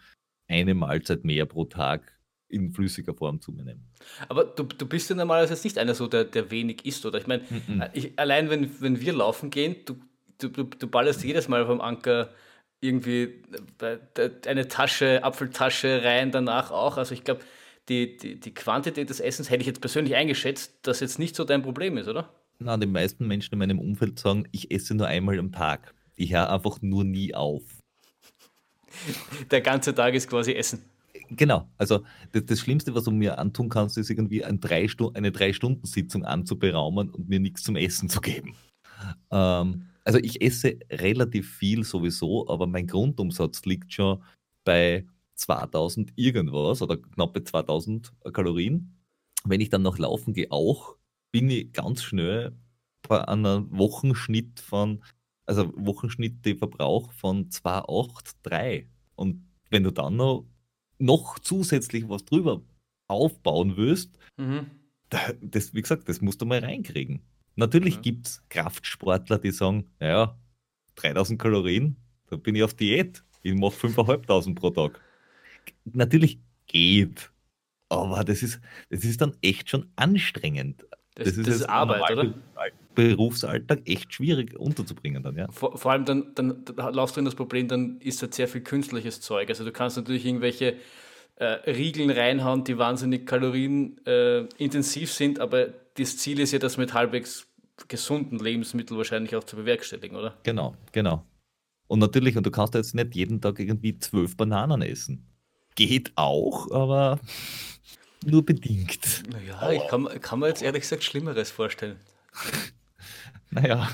eine Mahlzeit mehr pro Tag in flüssiger Form zu mir nehme. Aber du, du bist ja normalerweise nicht einer so, der, der wenig isst, oder? Ich meine, mm -mm. allein wenn, wenn wir laufen gehen, du, du, du, du ballerst jedes Mal vom Anker irgendwie äh, eine Tasche, Apfeltasche rein, danach auch. Also ich glaube, die, die, die Quantität des Essens hätte ich jetzt persönlich eingeschätzt, dass jetzt nicht so dein Problem ist, oder? Na, die meisten Menschen in meinem Umfeld sagen, ich esse nur einmal am Tag. Ich höre einfach nur nie auf. Der ganze Tag ist quasi Essen. Genau, also das, das, Schlimmste, was du mir antun kannst, ist irgendwie ein drei eine Drei-Stunden-Sitzung anzuberaumen und mir nichts zum Essen zu geben. Ähm, also ich esse relativ viel sowieso, aber mein Grundumsatz liegt schon bei 2000 irgendwas oder knappe 2000 Kalorien. Wenn ich dann noch laufen gehe, auch, bin ich ganz schnell bei einem Wochenschnitt von, also Wochenschnitt den Verbrauch von 2,83. Und wenn du dann noch, noch zusätzlich was drüber aufbauen willst, mhm. das, wie gesagt, das musst du mal reinkriegen. Natürlich mhm. gibt es Kraftsportler, die sagen, naja, 3000 Kalorien, da bin ich auf Diät. Ich mache 5.500 pro Tag natürlich geht, aber das ist, das ist dann echt schon anstrengend. Das, das ist, das ist Arbeit, oder? Berufsalltag echt schwierig unterzubringen dann, ja. Vor, vor allem dann, dann, laufst du in das Problem, dann ist halt sehr viel künstliches Zeug. Also du kannst natürlich irgendwelche äh, Riegeln reinhauen, die wahnsinnig kalorienintensiv äh, sind, aber das Ziel ist ja, das mit halbwegs gesunden Lebensmitteln wahrscheinlich auch zu bewerkstelligen, oder? Genau, genau. Und natürlich, und du kannst jetzt nicht jeden Tag irgendwie zwölf Bananen essen geht auch, aber nur bedingt. Naja, ich kann, kann mir jetzt ehrlich gesagt Schlimmeres vorstellen. naja,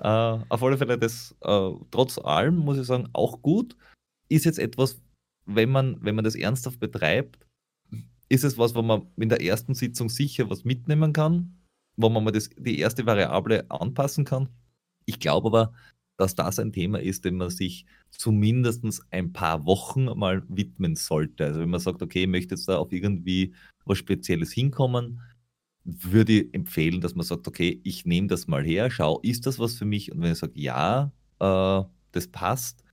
äh, auf alle Fälle, das äh, trotz allem muss ich sagen, auch gut. Ist jetzt etwas, wenn man, wenn man das ernsthaft betreibt, ist es was, wo man in der ersten Sitzung sicher was mitnehmen kann, wo man mal das, die erste Variable anpassen kann. Ich glaube aber, dass das ein Thema ist, dem man sich zumindest ein paar Wochen mal widmen sollte. Also wenn man sagt, okay, ich möchte jetzt da auf irgendwie was Spezielles hinkommen, würde ich empfehlen, dass man sagt, okay, ich nehme das mal her, schau, ist das was für mich? Und wenn ich sage, ja, äh, das passt,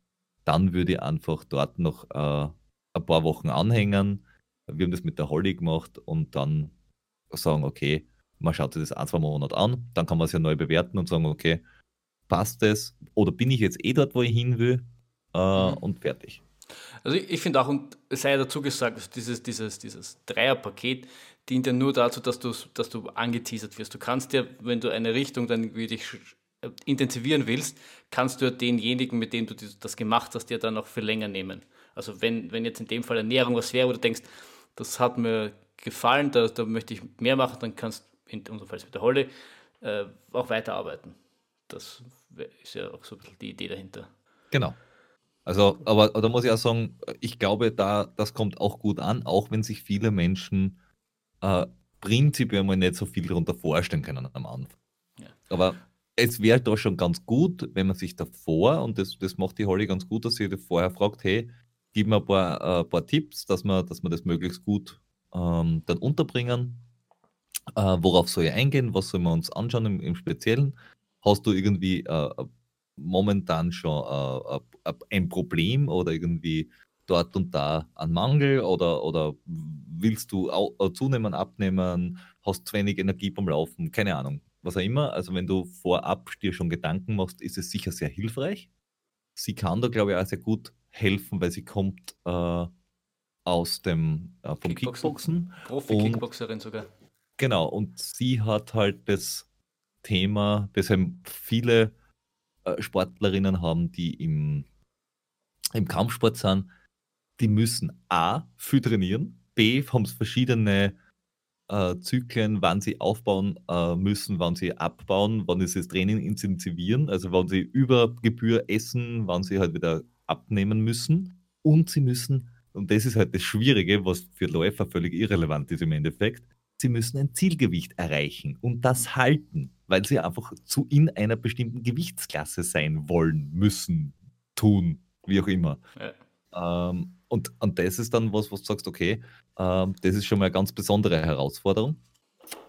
dann würde ich einfach dort noch äh, ein paar Wochen anhängen. Wir haben das mit der Holly gemacht und dann sagen, okay, man schaut sich das ein, zwei Monate an, dann kann man es ja neu bewerten und sagen, okay, passt es oder bin ich jetzt eh dort, wo ich hin will äh, mhm. und fertig. Also ich, ich finde auch, und es sei dazu gesagt, also dieses, dieses, dieses Dreierpaket dient ja nur dazu, dass du, dass du angeteasert wirst. Du kannst ja, wenn du eine Richtung dann dich äh, intensivieren willst, kannst du ja denjenigen, mit dem du das gemacht hast, ja dann auch für länger nehmen. Also wenn, wenn jetzt in dem Fall Ernährung was wäre, wo du denkst, das hat mir gefallen, da, da möchte ich mehr machen, dann kannst du in unserem Fall mit der Holle äh, auch weiterarbeiten. Das ist ja auch so ein bisschen die Idee dahinter. Genau. Also, aber da muss ich auch sagen, ich glaube, da, das kommt auch gut an, auch wenn sich viele Menschen äh, prinzipiell mal nicht so viel darunter vorstellen können am Anfang. Ja. Aber es wäre da schon ganz gut, wenn man sich davor, und das, das macht die Holly ganz gut, dass sie vorher fragt, hey, gib mir ein paar, äh, paar Tipps, dass wir, dass wir das möglichst gut ähm, dann unterbringen. Äh, worauf soll ich eingehen? Was sollen wir uns anschauen im, im Speziellen? Hast du irgendwie äh, momentan schon äh, ein Problem oder irgendwie dort und da einen Mangel oder, oder willst du äh, zunehmen, abnehmen, hast zu wenig Energie beim Laufen, keine Ahnung, was auch immer. Also wenn du vorab dir schon Gedanken machst, ist es sicher sehr hilfreich. Sie kann da, glaube ich, auch sehr gut helfen, weil sie kommt äh, aus dem äh, vom Kickboxen. Kickboxen. Profi-Kickboxerin sogar. Genau, und sie hat halt das Thema, das haben viele äh, Sportlerinnen haben, die im, im Kampfsport sind, die müssen A, viel trainieren, B, haben es verschiedene äh, Zyklen, wann sie aufbauen äh, müssen, wann sie abbauen, wann sie das Training intensivieren, also wann sie über Gebühr essen, wann sie halt wieder abnehmen müssen. Und sie müssen, und das ist halt das Schwierige, was für Läufer völlig irrelevant ist im Endeffekt, sie müssen ein Zielgewicht erreichen und das halten, weil sie einfach zu in einer bestimmten Gewichtsklasse sein wollen, müssen, tun, wie auch immer. Ja. Ähm, und, und das ist dann was, was du sagst, okay, ähm, das ist schon mal eine ganz besondere Herausforderung.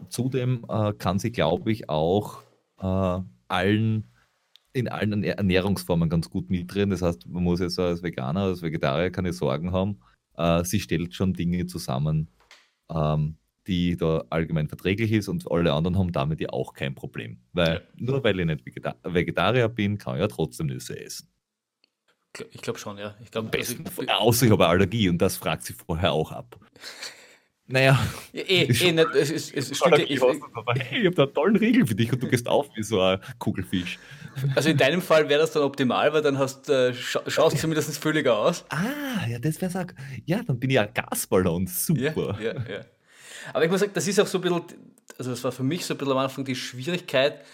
Zudem äh, kann sie, glaube ich, auch äh, allen in allen Ernährungsformen ganz gut mitdrehen. Das heißt, man muss jetzt als Veganer, als Vegetarier keine Sorgen haben. Äh, sie stellt schon Dinge zusammen, ähm, die da allgemein verträglich ist und alle anderen haben damit ja auch kein Problem. Weil nur weil ich nicht Vegeta Vegetarier bin, kann ich ja trotzdem Nüsse essen. Ich glaube schon, ja. Ich glaub, Besten, also, außer ich habe Allergie und das fragt sie vorher auch ab. Naja. Ja, eh, eh nicht, es, es, es stimmt, ich, ich, hey, ich habe da einen tollen Riegel für dich und du gehst auf wie so ein Kugelfisch. Also in deinem Fall wäre das dann optimal, weil dann hast, äh, scha schaust du zumindest völliger aus. Ah, ja, das wäre sag, ja, dann bin ich ein Gasballon, super. Ja, ja, ja. Aber ich muss sagen, das ist auch so ein bisschen, also das war für mich so ein bisschen am Anfang die Schwierigkeit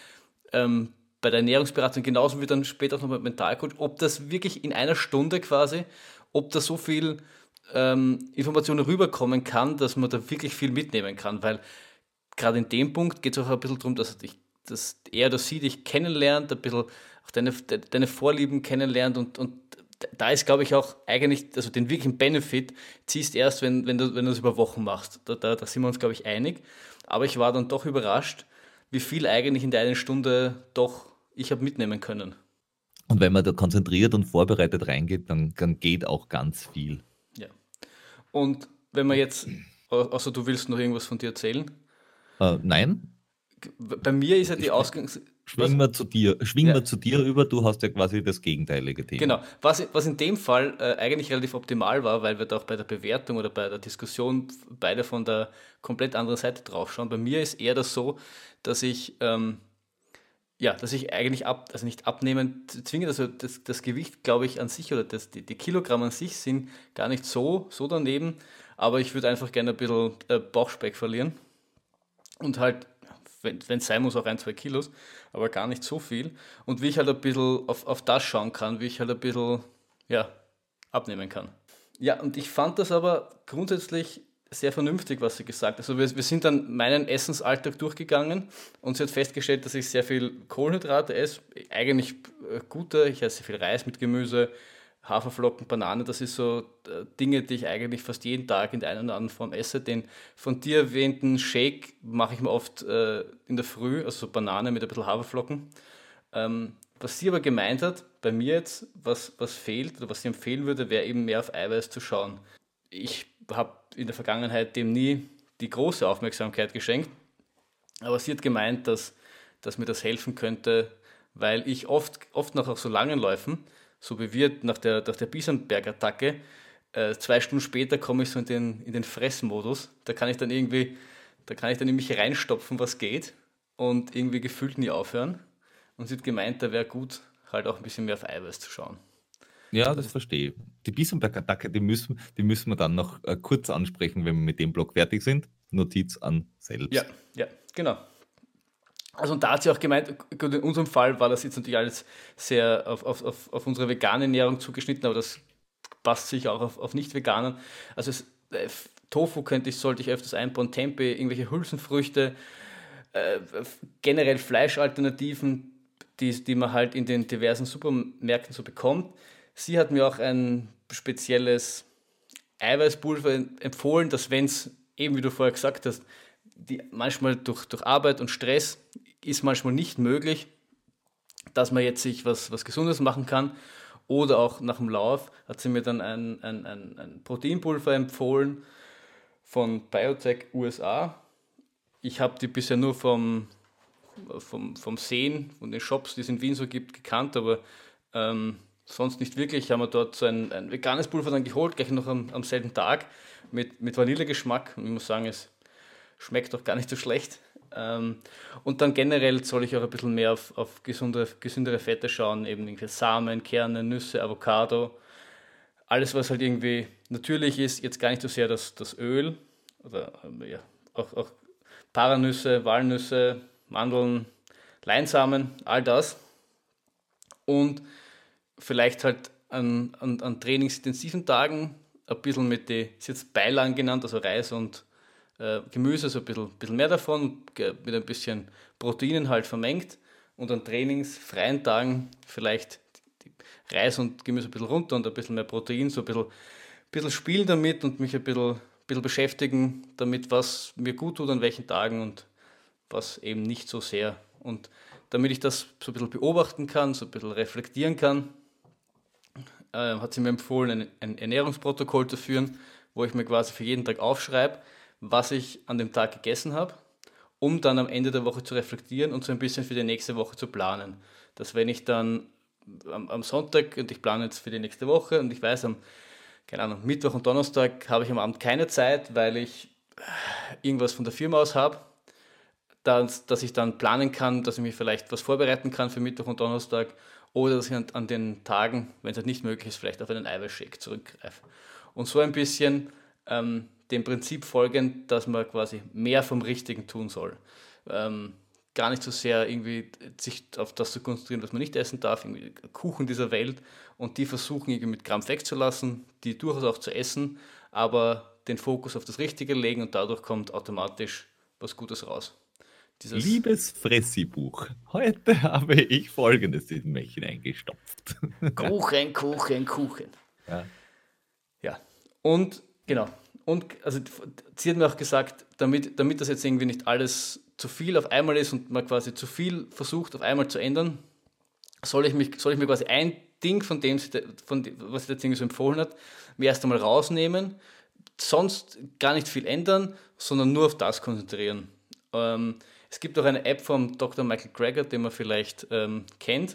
ähm, bei der Ernährungsberatung, genauso wie dann später auch noch mit Mentalcoach, ob das wirklich in einer Stunde quasi, ob da so viel ähm, Informationen rüberkommen kann, dass man da wirklich viel mitnehmen kann, weil gerade in dem Punkt geht es auch ein bisschen darum, dass, dich, dass er oder sie dich kennenlernt, ein bisschen auch deine, deine Vorlieben kennenlernt und, und da ist, glaube ich, auch eigentlich, also den wirklichen Benefit ziehst erst, wenn, wenn du wenn du es über Wochen machst. Da, da, da sind wir uns, glaube ich, einig. Aber ich war dann doch überrascht, wie viel eigentlich in der einen Stunde doch ich habe mitnehmen können. Und wenn man da konzentriert und vorbereitet reingeht, dann, dann geht auch ganz viel. Und wenn man jetzt, außer du willst noch irgendwas von dir erzählen? Äh, nein. Bei mir ist ja die Ausgangs... Schwingen wir zu dir, schwingen ja. wir zu dir über, du hast ja quasi das gegenteilige Thema. Genau, was, was in dem Fall äh, eigentlich relativ optimal war, weil wir da auch bei der Bewertung oder bei der Diskussion beide von der komplett anderen Seite draufschauen. Bei mir ist eher das so, dass ich ähm, ja, dass ich eigentlich ab, also nicht abnehmen zwinge, also das, das Gewicht, glaube ich, an sich oder das, die, die Kilogramm an sich sind gar nicht so, so daneben, aber ich würde einfach gerne ein bisschen äh, Bauchspeck verlieren und halt, wenn es sein muss, auch ein, zwei Kilos, aber gar nicht so viel und wie ich halt ein bisschen auf, auf das schauen kann, wie ich halt ein bisschen, ja, abnehmen kann. Ja, und ich fand das aber grundsätzlich sehr vernünftig, was sie gesagt hat. Also wir, wir sind dann meinen Essensalltag durchgegangen und sie hat festgestellt, dass ich sehr viel Kohlenhydrate esse, eigentlich äh, gute, ich esse viel Reis mit Gemüse, Haferflocken, Banane, das ist so äh, Dinge, die ich eigentlich fast jeden Tag in der einen oder anderen Form esse. Den von dir erwähnten Shake mache ich mir oft äh, in der Früh, also so Banane mit ein bisschen Haferflocken. Ähm, was sie aber gemeint hat, bei mir jetzt, was, was fehlt oder was sie empfehlen würde, wäre eben mehr auf Eiweiß zu schauen. Ich habe in der Vergangenheit dem nie die große Aufmerksamkeit geschenkt. Aber sie hat gemeint, dass, dass mir das helfen könnte, weil ich oft, oft nach auch so langen Läufen, so wie wir nach der, nach der Biesenberg-Attacke, äh, zwei Stunden später komme ich so in den, in den Fressmodus. Da kann ich dann irgendwie, da kann ich dann in mich reinstopfen, was geht und irgendwie gefühlt nie aufhören. Und sie hat gemeint, da wäre gut, halt auch ein bisschen mehr auf Eiweiß zu schauen. Ja, das verstehe ich. Die Bisonberg-Attacke, die müssen, die müssen wir dann noch äh, kurz ansprechen, wenn wir mit dem Block fertig sind. Notiz an selbst. Ja, ja, genau. Also und da hat sie auch gemeint, in unserem Fall war das jetzt natürlich alles sehr auf, auf, auf, auf unsere vegane Ernährung zugeschnitten, aber das passt sicher auch auf, auf nicht-veganen. Also es, äh, Tofu könnte ich, sollte ich öfters einbauen, Tempeh, irgendwelche Hülsenfrüchte, äh, generell Fleischalternativen, die, die man halt in den diversen Supermärkten so bekommt. Sie hat mir auch ein spezielles Eiweißpulver empfohlen, dass wenn es, eben wie du vorher gesagt hast, die manchmal durch, durch Arbeit und Stress ist manchmal nicht möglich, dass man jetzt sich was, was Gesundes machen kann. Oder auch nach dem Lauf hat sie mir dann ein, ein, ein, ein Proteinpulver empfohlen von Biotech USA. Ich habe die bisher nur vom, vom, vom Sehen, von den Shops, die es in Wien so gibt, gekannt, aber ähm, sonst nicht wirklich. Ich habe mir dort so ein, ein, veganes Pulver dann geholt, gleich noch am, am selben Tag mit, mit Vanillegeschmack. Und ich muss sagen, es schmeckt doch gar nicht so schlecht. Ähm, und dann generell soll ich auch ein bisschen mehr auf, auf gesundere, gesündere Fette schauen, eben Samen, Kerne, Nüsse, Avocado. Alles, was halt irgendwie natürlich ist, jetzt gar nicht so sehr das, das Öl oder ähm, ja, auch, auch Paranüsse, Walnüsse, Mandeln, Leinsamen, all das. Und vielleicht halt an, an, an trainingsintensiven Tagen ein bisschen mit den, ist jetzt Beilagen genannt, also Reis und äh, Gemüse, so ein bisschen, bisschen mehr davon, mit ein bisschen Proteinen halt vermengt und an trainingsfreien Tagen vielleicht Reis und Gemüse ein bisschen runter und ein bisschen mehr Protein, so ein bisschen, bisschen spielen damit und mich ein bisschen, bisschen beschäftigen damit, was mir gut tut an welchen Tagen und was eben nicht so sehr. Und damit ich das so ein bisschen beobachten kann, so ein bisschen reflektieren kann, äh, hat sie mir empfohlen, ein, ein Ernährungsprotokoll zu führen, wo ich mir quasi für jeden Tag aufschreibe, was ich an dem Tag gegessen habe, um dann am Ende der Woche zu reflektieren und so ein bisschen für die nächste Woche zu planen. Dass wenn ich dann am, am Sonntag und ich plane jetzt für die nächste Woche und ich weiß am keine Ahnung, Mittwoch und Donnerstag habe ich am Abend keine Zeit, weil ich irgendwas von der Firma aus habe, dass, dass ich dann planen kann, dass ich mich vielleicht was vorbereiten kann für Mittwoch und Donnerstag oder dass ich an, an den Tagen, wenn es halt nicht möglich ist, vielleicht auf einen Eiweißshake zurückgreife. Und so ein bisschen ähm, dem Prinzip folgend, dass man quasi mehr vom Richtigen tun soll. Ähm, gar nicht so sehr irgendwie sich auf das zu konzentrieren, was man nicht essen darf, irgendwie Kuchen dieser Welt und die versuchen irgendwie mit Krampf wegzulassen, die durchaus auch zu essen, aber den Fokus auf das Richtige legen und dadurch kommt automatisch was Gutes raus. Dieses Liebes Fressi-Buch, heute habe ich folgendes in mich hineingestopft. Kuchen, Kuchen, Kuchen. Ja. ja. Und genau, und also sie hat mir auch gesagt, damit, damit das jetzt irgendwie nicht alles zu viel auf einmal ist und man quasi zu viel versucht auf einmal zu ändern, soll ich, mich, soll ich mir quasi ein Ding, von dem sie, von, was sie jetzt irgendwie so empfohlen hat, mir erst einmal rausnehmen, sonst gar nicht viel ändern, sondern nur auf das konzentrieren. Ähm, es gibt auch eine App vom Dr. Michael Greger, den man vielleicht ähm, kennt.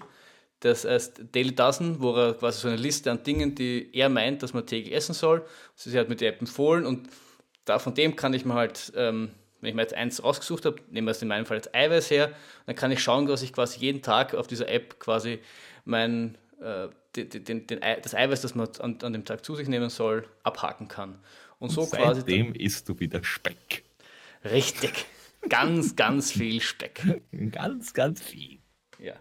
Das heißt Daily Dozen, wo er quasi so eine Liste an Dingen, die er meint, dass man täglich essen soll. Sie hat mir die App empfohlen und da von dem kann ich mir halt, ähm, wenn ich mir jetzt eins ausgesucht habe, nehmen wir es in meinem Fall als Eiweiß her, dann kann ich schauen, dass ich quasi jeden Tag auf dieser App quasi mein, äh, den, den, den, das Eiweiß, das man an, an, dem Tag zu sich nehmen soll, abhaken kann. Und, so und quasi. Seitdem isst du wieder Speck. Richtig. Ganz, ganz viel Speck. Ganz, ganz viel. Ja.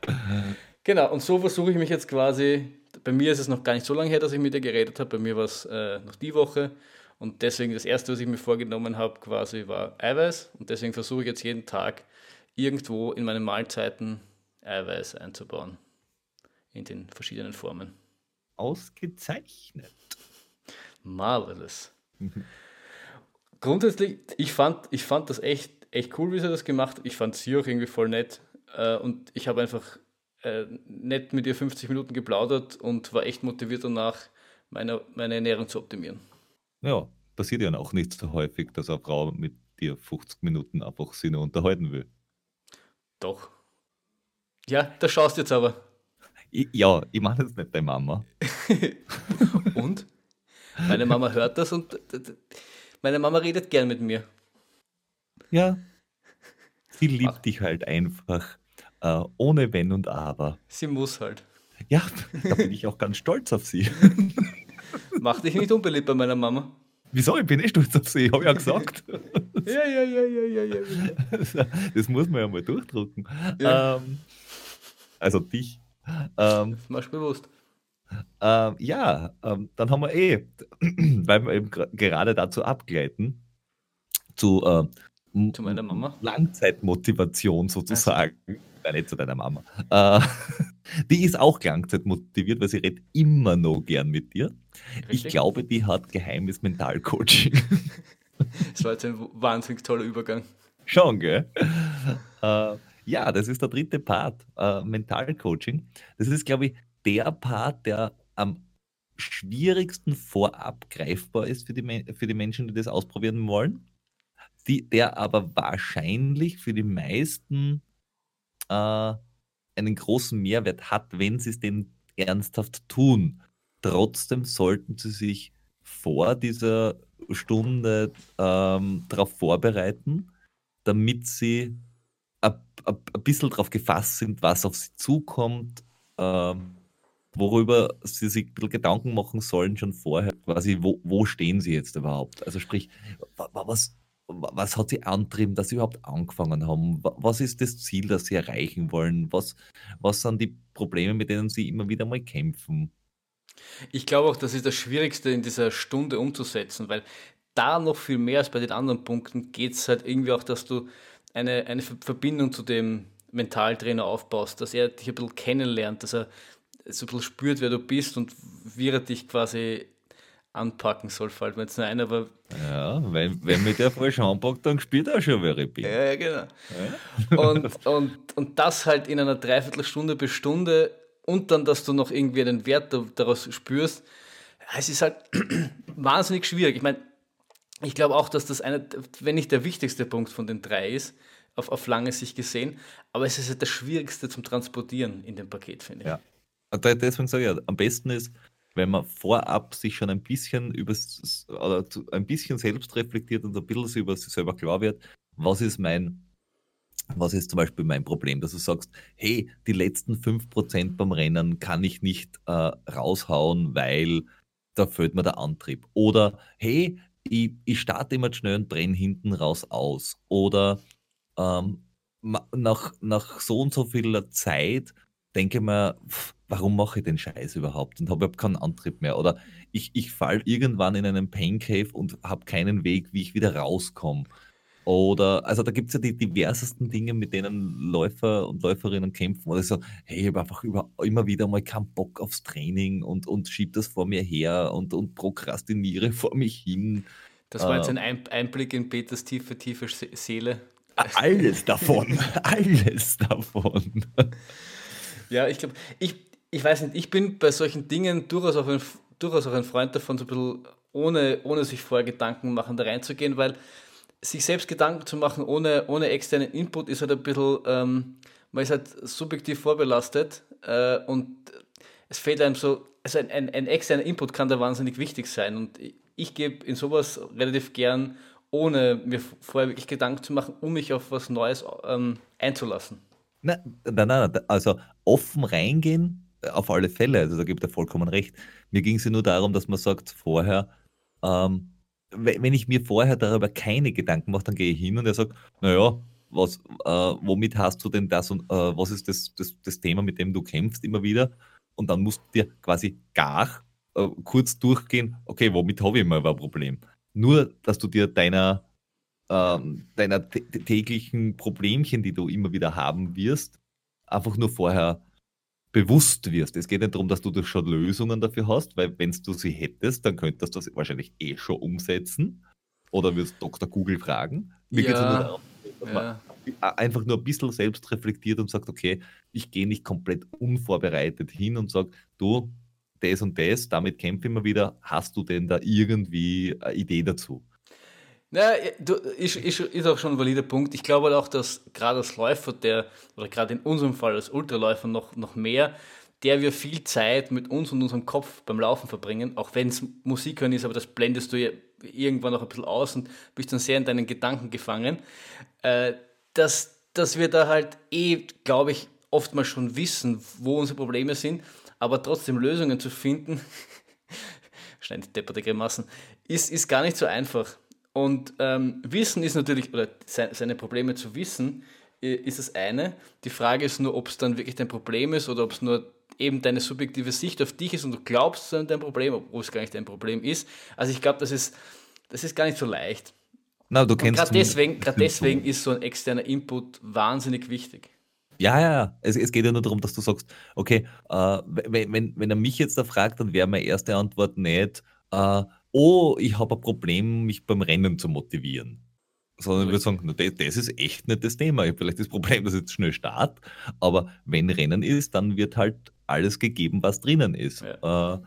Genau, und so versuche ich mich jetzt quasi, bei mir ist es noch gar nicht so lange her, dass ich mit dir geredet habe, bei mir war es äh, noch die Woche und deswegen das Erste, was ich mir vorgenommen habe, quasi war Eiweiß und deswegen versuche ich jetzt jeden Tag irgendwo in meine Mahlzeiten Eiweiß einzubauen, in den verschiedenen Formen. Ausgezeichnet. Marvelous. Grundsätzlich, ich fand, ich fand das echt, echt cool, wie sie das gemacht hat. Ich fand sie auch irgendwie voll nett. Äh, und ich habe einfach äh, nett mit ihr 50 Minuten geplaudert und war echt motiviert danach, meine, meine Ernährung zu optimieren. Ja, passiert ja auch nicht so häufig, dass eine Frau mit dir 50 Minuten einfach nur unterhalten will. Doch. Ja, da schaust du jetzt aber. Ich, ja, ich meine jetzt nicht deine Mama. und? Meine Mama hört das und meine Mama redet gern mit mir. Ja. Sie liebt Ach. dich halt einfach. Äh, ohne Wenn und Aber. Sie muss halt. Ja, da bin ich auch ganz stolz auf sie. Mach dich nicht unbeliebt bei meiner Mama. Wieso? Ich bin nicht stolz auf sie, habe ich ja gesagt. ja, ja, ja, ja, ja, ja. Das muss man ja mal durchdrucken. Ja. Ähm, also dich. Ähm, das machst du bewusst. Ähm, ja, ähm, dann haben wir eh, weil wir eben gerade dazu abgleiten, zu, äh, zu meiner Mama. Langzeitmotivation sozusagen. Ja, nicht zu deiner Mama. Äh, die ist auch langzeitmotiviert, weil sie redet immer noch gern mit dir. Richtig? Ich glaube, die hat geheimes Mentalcoaching. Das war jetzt ein wahnsinnig toller Übergang. Schon, gell? Äh, ja, das ist der dritte Part, äh, Mentalcoaching. Das ist, glaube ich, der Part, der am schwierigsten vorab greifbar ist für die, für die Menschen, die das ausprobieren wollen, die, der aber wahrscheinlich für die meisten äh, einen großen Mehrwert hat, wenn sie es denn ernsthaft tun. Trotzdem sollten sie sich vor dieser Stunde ähm, darauf vorbereiten, damit sie ein bisschen darauf gefasst sind, was auf sie zukommt, ähm, worüber sie sich ein bisschen Gedanken machen sollen schon vorher, quasi, wo, wo stehen sie jetzt überhaupt? Also sprich, was, was hat sie antrieben, dass sie überhaupt angefangen haben? Was ist das Ziel, das sie erreichen wollen? Was, was sind die Probleme, mit denen sie immer wieder mal kämpfen? Ich glaube auch, das ist das Schwierigste in dieser Stunde umzusetzen, weil da noch viel mehr als bei den anderen Punkten geht es halt irgendwie auch, dass du eine, eine Verbindung zu dem Mentaltrainer aufbaust, dass er dich ein bisschen kennenlernt, dass er so ein bisschen spürt, wer du bist und wie er dich quasi anpacken soll, fällt mir jetzt nur ein, aber. Ja, wenn, wenn mit der falsch anpackt, dann spielt er schon, wer bin. Ja, ja, genau. Ja? Und, und, und das halt in einer Dreiviertelstunde bis Stunde und dann, dass du noch irgendwie einen Wert daraus spürst, es ist halt wahnsinnig schwierig. Ich meine, ich glaube auch, dass das eine, wenn nicht der wichtigste Punkt von den drei ist, auf, auf lange Sicht gesehen, aber es ist halt das Schwierigste zum Transportieren in dem Paket, finde ich. Ja. Deswegen sage ich ja, am besten ist, wenn man vorab sich schon ein bisschen über oder ein bisschen selbst reflektiert und ein bisschen über sich selber klar wird, was ist mein, was ist zum Beispiel mein Problem, dass du sagst, hey, die letzten 5% beim Rennen kann ich nicht äh, raushauen, weil da fehlt mir der Antrieb. Oder hey, ich, ich starte immer schnell und brenne hinten raus aus. Oder ähm, nach, nach so und so vieler Zeit denke mir, warum mache ich den Scheiß überhaupt und habe überhaupt keinen Antrieb mehr. Oder ich, ich falle irgendwann in einen Pain Cave und habe keinen Weg, wie ich wieder rauskomme. Oder, also da gibt es ja die diversesten Dinge, mit denen Läufer und Läuferinnen kämpfen. Oder so, hey, ich habe einfach über, immer wieder mal keinen Bock aufs Training und, und schiebe das vor mir her und, und prokrastiniere vor mich hin. Das war jetzt äh. ein Einblick in Peters tiefe, tiefe Seele. Alles davon, alles davon. Ja, ich glaube, ich, ich weiß nicht, ich bin bei solchen Dingen durchaus auch ein, durchaus auch ein Freund davon, so ein bisschen ohne, ohne sich vorher Gedanken machen, da reinzugehen, weil sich selbst Gedanken zu machen ohne, ohne externen Input ist halt ein bisschen, ähm, man ist halt subjektiv vorbelastet äh, und es fehlt einem so, also ein, ein, ein, externer Input kann da wahnsinnig wichtig sein und ich, ich gebe in sowas relativ gern, ohne mir vorher wirklich Gedanken zu machen, um mich auf was Neues ähm, einzulassen. Nein, nein, nein, also offen reingehen, äh, auf alle Fälle, also da gibt er vollkommen recht. Mir ging es ja nur darum, dass man sagt vorher, ähm, wenn ich mir vorher darüber keine Gedanken mache, dann gehe ich hin und er sagt, naja, was, äh, womit hast du denn das und äh, was ist das, das, das Thema, mit dem du kämpfst immer wieder? Und dann musst du dir quasi gar äh, kurz durchgehen, okay, womit habe ich immer ein Problem? Nur, dass du dir deiner ähm, deiner täglichen Problemchen, die du immer wieder haben wirst, einfach nur vorher bewusst wirst. Es geht nicht darum, dass du schon Lösungen dafür hast, weil wenn du sie hättest, dann könntest du das wahrscheinlich eh schon umsetzen oder wirst Dr. Google fragen. Mir ja, nur darum, dass man einfach nur ein bisschen selbst reflektiert und sagt, okay, ich gehe nicht komplett unvorbereitet hin und sage, du, das und das, damit kämpfe ich immer wieder, hast du denn da irgendwie eine Idee dazu? Naja, du, ist, ist, ist auch schon ein valider Punkt. Ich glaube auch, dass gerade als Läufer, der, oder gerade in unserem Fall als Ultraläufer noch, noch mehr, der wir viel Zeit mit uns und unserem Kopf beim Laufen verbringen, auch wenn es Musik hören ist, aber das blendest du ja irgendwann noch ein bisschen aus und bist dann sehr in deinen Gedanken gefangen, äh, dass, dass wir da halt eh, glaube ich, oftmals schon wissen, wo unsere Probleme sind, aber trotzdem Lösungen zu finden, schnell depperte Grimassen, ist, ist gar nicht so einfach. Und ähm, Wissen ist natürlich, oder seine Probleme zu wissen, ist das eine. Die Frage ist nur, ob es dann wirklich dein Problem ist oder ob es nur eben deine subjektive Sicht auf dich ist und du glaubst, es ist dein Problem, obwohl es gar nicht dein Problem ist. Also ich glaube, das ist, das ist gar nicht so leicht. Na, du kennst Gerade deswegen, deswegen ist so ein externer Input wahnsinnig wichtig. Ja, ja, ja. Es, es geht ja nur darum, dass du sagst, okay, äh, wenn, wenn, wenn er mich jetzt da fragt, dann wäre meine erste Antwort nicht, äh, oh, ich habe ein Problem, mich beim Rennen zu motivieren. Sondern ich würde sagen, das, das ist echt nicht das Thema. Ich habe vielleicht das Problem, dass ich jetzt schnell start, aber wenn Rennen ist, dann wird halt alles gegeben, was drinnen ist. Ja. Äh,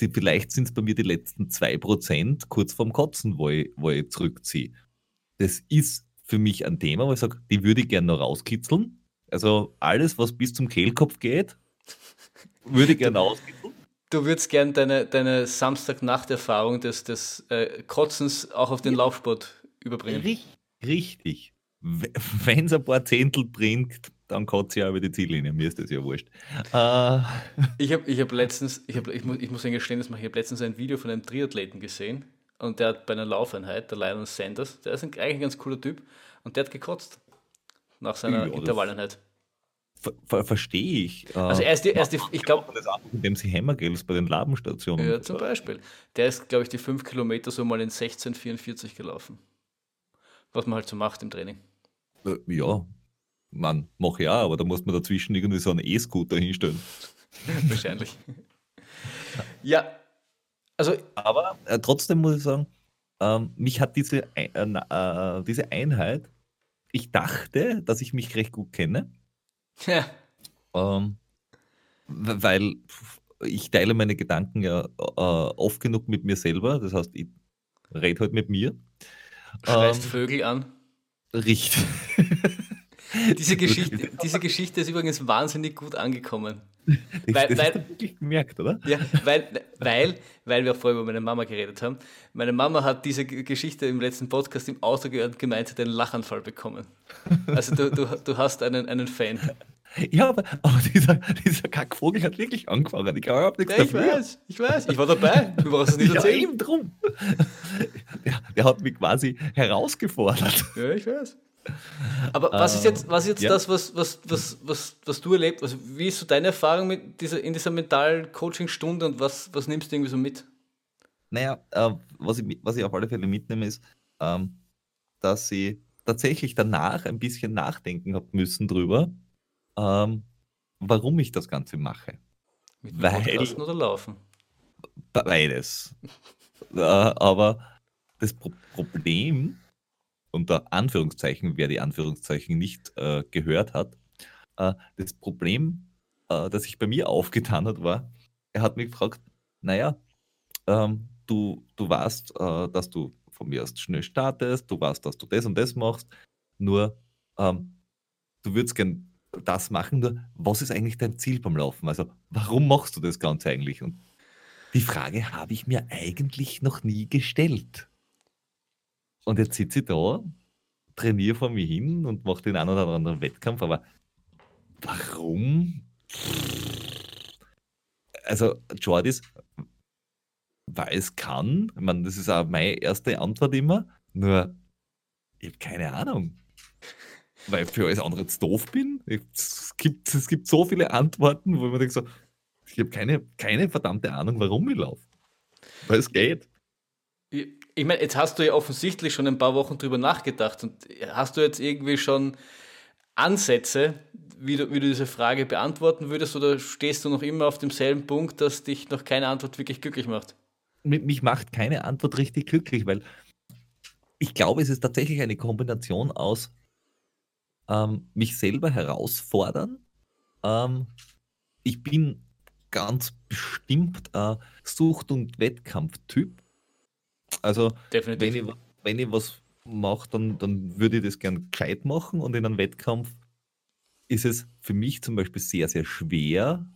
die, vielleicht sind es bei mir die letzten 2% kurz vorm Kotzen, wo ich, wo ich zurückziehe. Das ist für mich ein Thema, wo ich sage, die würde ich gerne noch rauskitzeln. Also alles, was bis zum Kehlkopf geht, würde ich gerne rauskitzeln. Du würdest gern deine, deine Samstagnacht-Erfahrung des, des äh, Kotzens auch auf den. Laufsport überbringen. Richtig. Richtig. Wenn es ein paar Zehntel bringt, dann kotze ich auch über die Ziellinie. Mir ist das ja wurscht. Äh, Ich habe ich hab letztens, ich, hab, ich, muss, ich muss Ihnen gestehen, dass ich habe letztens ein Video von einem Triathleten gesehen und der hat bei einer Laufeinheit, der Lionel Sanders, der ist ein, eigentlich ein ganz cooler Typ und der hat gekotzt nach seiner Ja, Intervalleinheit. Ver ver Verstehe ich. Äh, Also er ist die, er ist die ich glaube, indem sie Hämmergels bei den Ladenstationen. ja, zum Beispiel, der ist, glaube ich, die 5 Kilometer so mal in 16,44 gelaufen. Was man halt so macht im Training. Äh, Ja, Mann, mach ja, aber da muss man dazwischen irgendwie so einen E-Scooter hinstellen. Wahrscheinlich. ja, also Aber äh, trotzdem muss ich sagen, ähm, mich hat diese, äh, äh, diese Einheit, ich dachte, dass ich mich recht gut kenne, ja, ähm, weil ich teile meine Gedanken ja äh, oft genug mit mir selber, das heißt, ich rede halt mit mir. schreist Ähm, Vögel an. Richtig. Diese Geschichte, diese Geschichte ist übrigens wahnsinnig gut angekommen. Das, Weil- das weil- hast du wirklich gemerkt, oder? Ja, weil, weil, weil wir auch vorher über meine Mama geredet haben. Meine Mama hat diese Geschichte im letzten Podcast im Auto gehört und gemeint, sie hat einen Lachanfall bekommen. Also du, du, du hast einen, einen Fan. Ja, aber, aber dieser, dieser Kackvogel hat wirklich angefangen. Ich habe nichts Ja, ich dafür. weiß, ich weiß. Ich war dabei. Du brauchst es nicht Ja, erzählen. eben drum. Der, der hat mich quasi herausgefordert. Ja, ich weiß. Aber was ist jetzt, was ist jetzt ja. das, was, was, was, was, was du erlebt? Also wie ist so deine Erfahrung mit dieser, in dieser Mental-Coaching-Stunde und was, was nimmst du irgendwie so mit? Naja, äh, was, ich, was ich auf alle Fälle mitnehme, ist, ähm, dass ich tatsächlich danach ein bisschen nachdenken habe müssen drüber, ähm, warum ich das Ganze mache. Mit Weil- oder Laufen? Beides. äh, aber das Pro Problem, unter Anführungszeichen, wer die Anführungszeichen nicht äh, gehört hat, äh, das Problem, äh, das sich bei mir aufgetan hat, war, er hat mich gefragt, naja, ähm, du, du weißt, äh, dass du von mir aus schnell startest, du weißt, dass du das und das machst, nur ähm, du würdest gern das machen, nur was ist eigentlich dein Ziel beim Laufen? Also warum machst du das Ganze eigentlich? Und die Frage habe ich mir eigentlich noch nie gestellt. Und jetzt sitze ich da, trainiere vor mir hin und mache den einen oder anderen Wettkampf, aber warum? Also, Jordis, weil es kann, ich meine, das ist auch meine erste Antwort immer, nur ich habe keine Ahnung. Weil ich für alles andere jetzt doof bin. Es gibt, es gibt so viele Antworten, wo man denkt so, ich habe keine, keine verdammte Ahnung, warum ich laufe. Weil es geht. Ich meine, jetzt hast du ja offensichtlich schon ein paar Wochen drüber nachgedacht und hast du jetzt irgendwie schon Ansätze, wie du, wie du diese Frage beantworten würdest oder stehst du noch immer auf demselben Punkt, dass dich noch keine Antwort wirklich glücklich macht? Mi- Mich macht keine Antwort richtig glücklich, weil ich glaube, es ist tatsächlich eine Kombination aus ähm, mich selber herausfordern. Ähm, ich bin ganz bestimmt äh, Sucht- und Wettkampftyp. Also Definitiv. wenn ich, wenn ich was mache, dann, dann würde ich das gern gescheit machen und in einem Wettkampf ist es für mich zum Beispiel sehr, sehr schwer,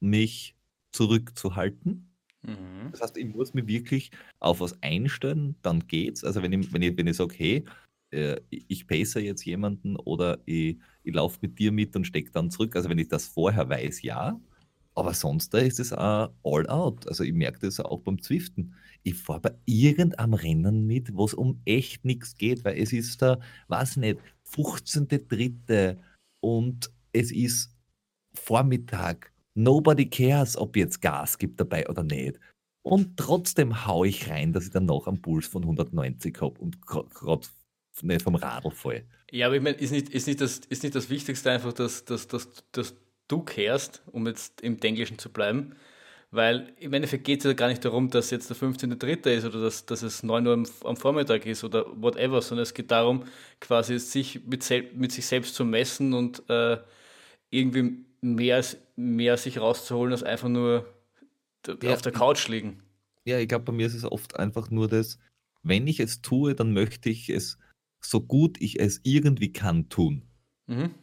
mich zurückzuhalten. Mhm. Das heißt, ich muss mich wirklich auf was einstellen, dann geht's. Also wenn ich, wenn ich, wenn ich sage, hey, äh, ich ich pace jetzt jemanden oder ich, ich laufe mit dir mit und stecke dann zurück. Also wenn ich das vorher weiß, ja. Aber sonst ist es all out. Also ich merke das auch beim Zwiften. Ich fahre bei irgendeinem Rennen mit, wo es um echt nichts geht, weil es ist da, weiß nicht, 15.3. und es ist Vormittag. Nobody cares, ob jetzt Gas gibt dabei oder nicht. Und trotzdem hau ich rein, dass ich dann noch einen Puls von 190 habe und gerade nicht vom Radl fall. Ja, aber ich meine, ist nicht, ist, nicht das, ist nicht das Wichtigste einfach, dass, dass, dass, dass du kehrst, um jetzt im Englischen zu bleiben? Weil im Endeffekt geht es ja gar nicht darum, dass jetzt der 15.3. ist oder dass, dass es 9 Uhr am, am, Vormittag ist oder whatever, sondern es geht darum, quasi sich mit, mit sich selbst zu messen und äh, irgendwie mehr, mehr sich rauszuholen, als einfach nur ja. auf der Couch liegen. Ja, ich glaube, bei mir ist es oft einfach nur das, wenn ich es tue, dann möchte ich es so gut ich es irgendwie kann tun. Mhm.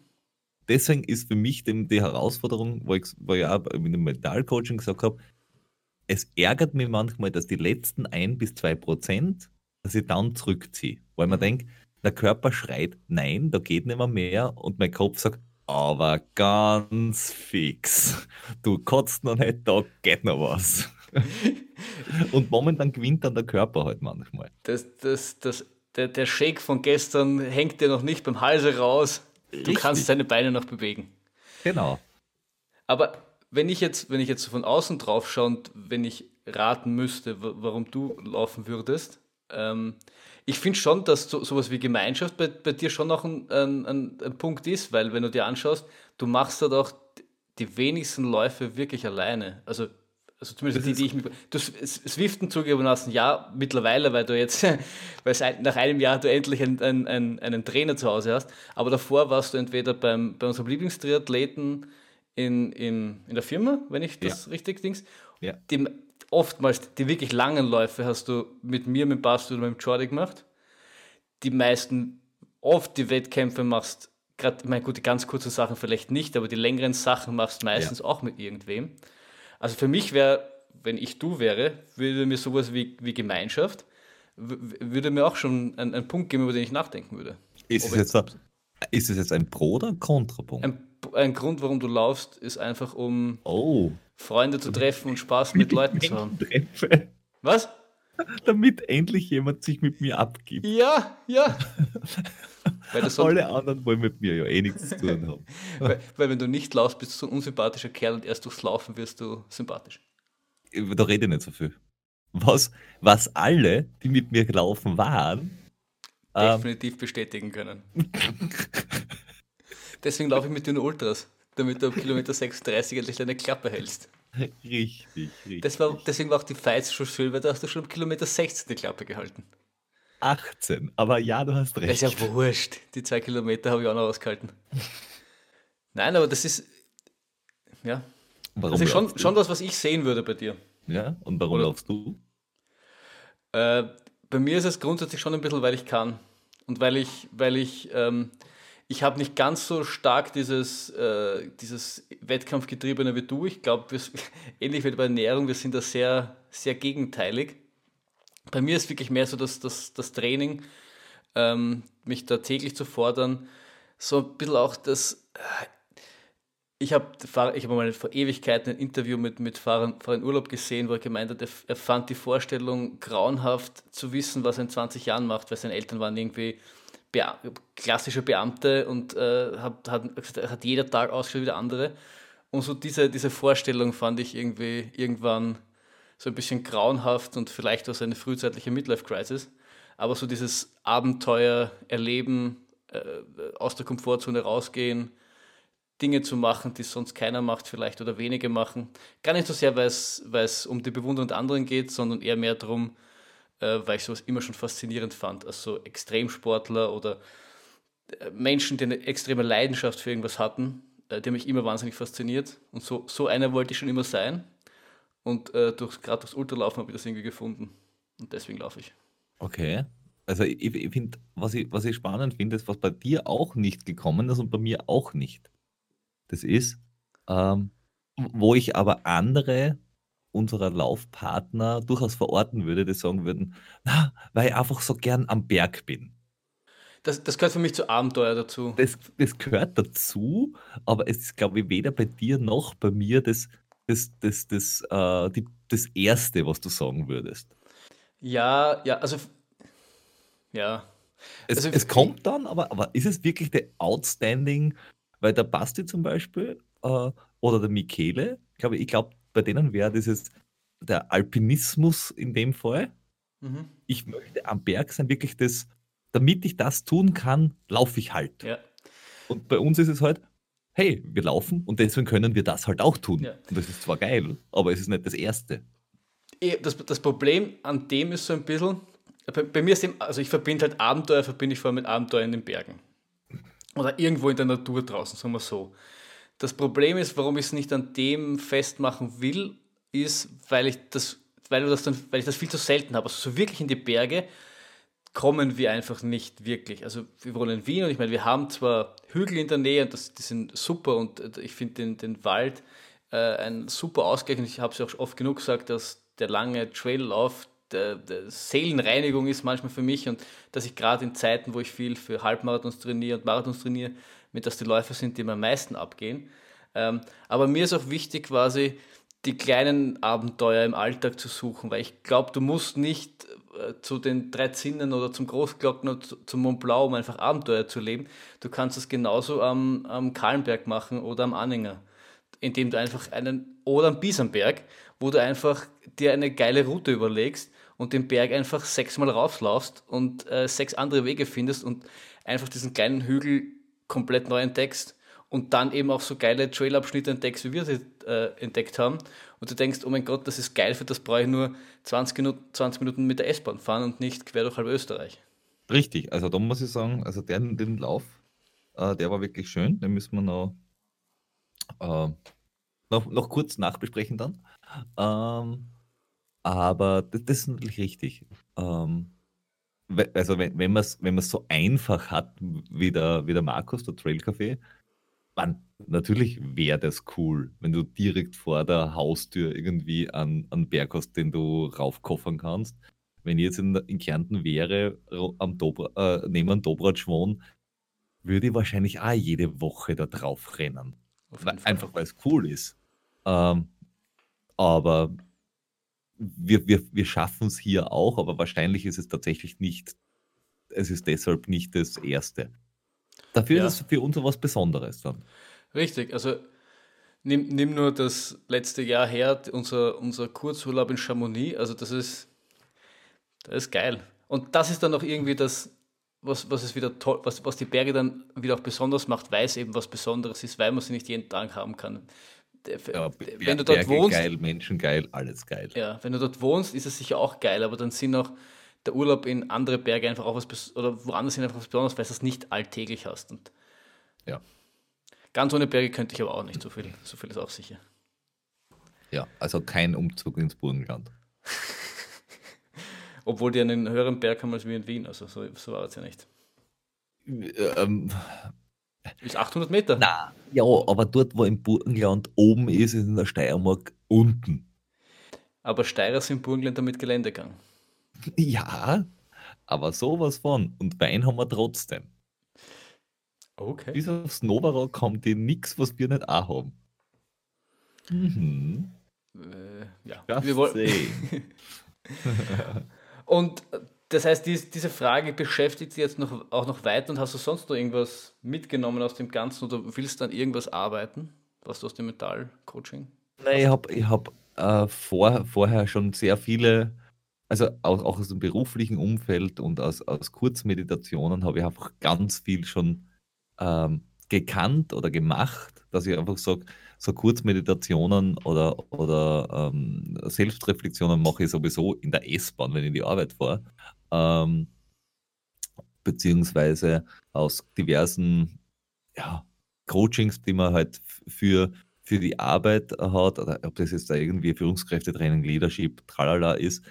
Deswegen ist für mich die, die Herausforderung, wo ich, wo ich auch in dem Mentalcoaching gesagt habe, es ärgert mich manchmal, dass die letzten ein bis zwei Prozent, dass ich dann zurückziehe. Weil man mhm. denkt, der Körper schreit, nein, da geht nicht mehr mehr und mein Kopf sagt, aber ganz fix. Du kotzt noch nicht, da geht noch was. und momentan gewinnt dann der Körper halt manchmal. Das, das, das, der, der Shake von gestern hängt dir noch nicht beim Halse raus. Du Richtig. kannst deine Beine noch bewegen. Genau. Aber wenn ich jetzt, wenn ich jetzt von außen drauf schaue und wenn ich raten müsste, warum du laufen würdest, ähm, ich finde schon, dass so, sowas wie Gemeinschaft bei, bei dir schon noch ein, ein, ein, Punkt ist, weil wenn du dir anschaust, du machst dort auch die wenigsten Läufe wirklich alleine. Also, also zumindest das die, die ich mit. Du Swiften zugegebenermaßen ja mittlerweile, weil du jetzt, weil nach einem Jahr du endlich einen, einen, einen Trainer zu Hause hast. Aber davor warst du entweder beim, bei unserem Lieblingstriathleten in, in, in der Firma, wenn ich das ja. richtig dings. Ja. Die, oftmals die wirklich langen Läufe hast du mit mir, mit Basti oder mit Jordi gemacht. Die meisten, oft die Wettkämpfe machst, gerade, ich meine, gut, die ganz kurzen Sachen vielleicht nicht, aber die längeren Sachen machst meistens ja. auch mit irgendwem. Also für mich wäre, wenn ich du wäre, würde mir sowas wie, wie Gemeinschaft, würde mir auch schon ein, ein Punkt geben, über den ich nachdenken würde. Ist es, jetzt, ein, ist es jetzt ein Pro- oder ein Kontrapunkt? Ein, ein Grund, warum du laufst, ist einfach, um oh. Freunde zu treffen und Spaß mit Leuten zu haben. Was? Damit endlich jemand sich mit mir abgibt. Ja, ja. Alle anderen wollen mit mir ja eh nichts zu tun haben. weil, weil, wenn du nicht laufst, bist du so ein unsympathischer Kerl und erst durchs Laufen wirst du sympathisch. Da rede ich nicht so viel. Was, was alle, die mit mir gelaufen waren, definitiv ähm, bestätigen können. Deswegen laufe ich mit den Ultras damit du auf Kilometer 36 endlich deine Klappe hältst. Richtig, richtig. Das war, deswegen war auch die Fights schon schön, weil da hast du schon auf Kilometer 16 die Klappe gehalten. 18, aber ja, du hast recht. Das ist ja wurscht. Die zwei Kilometer habe ich auch noch ausgehalten. Nein, aber das ist. Ja. Warum das ist schon, schon das, was ich sehen würde bei dir. Ja, und warum Oder, laufst du? Äh, bei mir ist es grundsätzlich schon ein bisschen, weil ich kann. Und weil ich, weil ich ähm, ich habe nicht ganz so stark dieses, äh, dieses Wettkampfgetriebene wie du. Ich glaube, ähnlich wie bei Ernährung, wir sind da sehr, sehr gegenteilig. Bei mir ist wirklich mehr so das, das, das Training, ähm, mich da täglich zu fordern. So ein bisschen auch das. Äh, ich habe ich hab mal vor Ewigkeiten ein Interview mit, mit Fahren, Fahren Urlaub gesehen, wo er gemeint hat, er fand die Vorstellung grauenhaft zu wissen, was er in 20 Jahren macht, weil seine Eltern waren irgendwie Bea klassische Beamte und äh, hat, hat, hat jeder Tag ausgeschaut wie der andere. Und so diese, diese Vorstellung fand ich irgendwie irgendwann so ein bisschen grauenhaft und vielleicht auch eine frühzeitliche Midlife-Crisis. Aber so dieses Abenteuer erleben, äh, aus der Komfortzone rausgehen, Dinge zu machen, die sonst keiner macht vielleicht oder wenige machen. Gar nicht so sehr, weil es um die Bewunderung der anderen geht, sondern eher mehr darum, äh, weil ich sowas immer schon faszinierend fand. Also Extremsportler oder äh, Menschen, die eine extreme Leidenschaft für irgendwas hatten, äh, die haben mich immer wahnsinnig fasziniert. Und so, so einer wollte ich schon immer sein. Und äh, durch, gerade durchs Ultralaufen habe ich das irgendwie gefunden. Und deswegen laufe ich. Okay. Also ich, ich finde, was ich, was ich spannend finde, ist, was bei dir auch nicht gekommen ist und bei mir auch nicht. Das ist, ähm, wo ich aber andere unserer Laufpartner durchaus verorten würde, die sagen würden, na, weil ich einfach so gern am Berg bin. Das, das gehört für mich zu Abenteuer dazu. Das, das gehört dazu, aber es ist, glaube ich, weder bei dir noch bei mir das, das, das, das, äh, die, das Erste, was du sagen würdest. Ja, ja, also ja. Es, also, es kommt dann, aber, aber ist es wirklich der Outstanding, weil der Basti zum Beispiel äh, oder der Michele, glaube ich, glaube, bei denen wäre dieses der Alpinismus in dem Fall. Mhm. Ich möchte am Berg sein, wirklich das, damit ich das tun kann, laufe ich halt. Ja. Und bei uns ist es halt, hey, wir laufen und deswegen können wir das halt auch tun. Ja. Und das ist zwar geil, aber es ist nicht das Erste. Eh, Das, das Problem an dem ist so ein bisschen, bei, bei mir ist dem, also ich verbinde halt Abenteuer, verbinde ich vor allem mit Abenteuer in den Bergen. Oder irgendwo in der Natur draußen, sagen wir so. Das Problem ist, warum ich es nicht an dem festmachen will, ist, weil ich das, weil das dann, weil ich das viel zu selten habe. Also so wirklich in die Berge kommen wir einfach nicht wirklich. Also wir wohnen in Wien und ich meine, wir haben zwar Hügel in der Nähe und das, die sind super und äh, ich finde den, den Wald äh, ein super Ausgleich und ich habe es ja auch oft genug gesagt, dass der lange Traillauf der, der Seelenreinigung ist manchmal für mich und dass ich gerade in Zeiten, wo ich viel für Halbmarathons trainiere und Marathons trainiere, mit dass die Läufe sind, die mir am meisten abgehen. Ähm, aber mir ist auch wichtig, quasi die kleinen Abenteuer im Alltag zu suchen, weil ich glaube, du musst nicht äh, zu den drei Zinnen oder zum Großglocken oder zu- zum Mont Blanc, um einfach Abenteuer zu leben. Du kannst es genauso am, am Kahlenberg machen oder am Anhänger, indem du einfach einen, oder am Biesenberg, wo du einfach dir eine geile Route überlegst und den Berg einfach sechsmal rauflaufst und äh, sechs andere Wege findest und einfach diesen kleinen Hügel komplett neu entdeckst und dann eben auch so geile Trailabschnitte entdeckst, wie wir sie äh, entdeckt haben. Und du denkst, oh mein Gott, das ist geil, für das brauche ich nur 20 Minuten, 20 Minuten mit der S-Bahn fahren und nicht quer durch halb Österreich. Richtig, also da muss ich sagen, also den, den Lauf, äh, der war wirklich schön. Den müssen wir noch, äh, noch, noch kurz nachbesprechen dann. Ähm, aber das, das ist natürlich richtig. Ähm, also wenn, wenn man es wenn man's so einfach hat wie der, wie der Markus, der Trail Café, man, natürlich wäre das cool, wenn du direkt vor der Haustür irgendwie an, an Berg hast, den du raufkoffern kannst. Wenn ich jetzt in, in Kärnten wäre, am Dobra, äh, neben einem Dobratsch wohne, würde ich wahrscheinlich auch jede Woche da drauf rennen. Einfach weil es cool ist. Ähm, aber wir, wir, wir schaffen es hier auch, aber wahrscheinlich ist es tatsächlich nicht, es ist deshalb nicht das Erste. Dafür Ja. ist es für uns was Besonderes dann. Richtig, also nimm, nimm nur das letzte Jahr her, unser, unser Kurzurlaub in Chamonix, also das ist, das ist geil. Und das ist dann auch irgendwie das, was, was es wieder toll, was, was die Berge dann wieder auch besonders macht, weil es eben was Besonderes ist, weil man sie nicht jeden Tag haben kann. Ja, wenn Ber- du dort Berge wohnst, geil, Menschen geil, alles geil. ja, wenn du dort wohnst, ist es sicher auch geil, aber dann sind auch der Urlaub in andere Berge einfach auch was oder woanders sind einfach was Besonderes, weil du es nicht alltäglich hast. Und Ja. ganz ohne Berge könnte ich aber auch nicht so viel. So viel ist auch sicher. Ja, also kein Umzug ins Burgenland. Obwohl die einen höheren Berg haben als wir in Wien, also so, so war es ja nicht. Ähm, Ist 800 Meter. na, ja, aber dort, wo im Burgenland oben ist, ist in der Steiermark unten. Aber Steirer sind Burgenländer mit Geländegang. Ja, aber sowas von. Und Wein haben wir trotzdem. Okay. Bis aufs Novarock kommt die nix, was wir nicht auch haben. Mhm. Äh, ja, Just wir wollen. Und das heißt, dies, diese Frage beschäftigt dich jetzt noch, auch noch weiter und hast du sonst noch irgendwas mitgenommen aus dem Ganzen oder willst du an irgendwas arbeiten, was du aus dem Metallcoaching? Nein, ich habe ich hab, äh, vor, vorher schon sehr viele, also auch, auch aus dem beruflichen Umfeld und aus, aus Kurzmeditationen habe ich einfach ganz viel schon ähm, gekannt oder gemacht, dass ich einfach sage, so Kurzmeditationen oder, oder ähm, Selbstreflexionen mache ich sowieso in der S-Bahn, wenn ich in die Arbeit fahre. Ähm, beziehungsweise aus diversen ja, Coachings, die man halt für, für die Arbeit hat, oder ob das jetzt da irgendwie Führungskräftetraining, Leadership, tralala ist.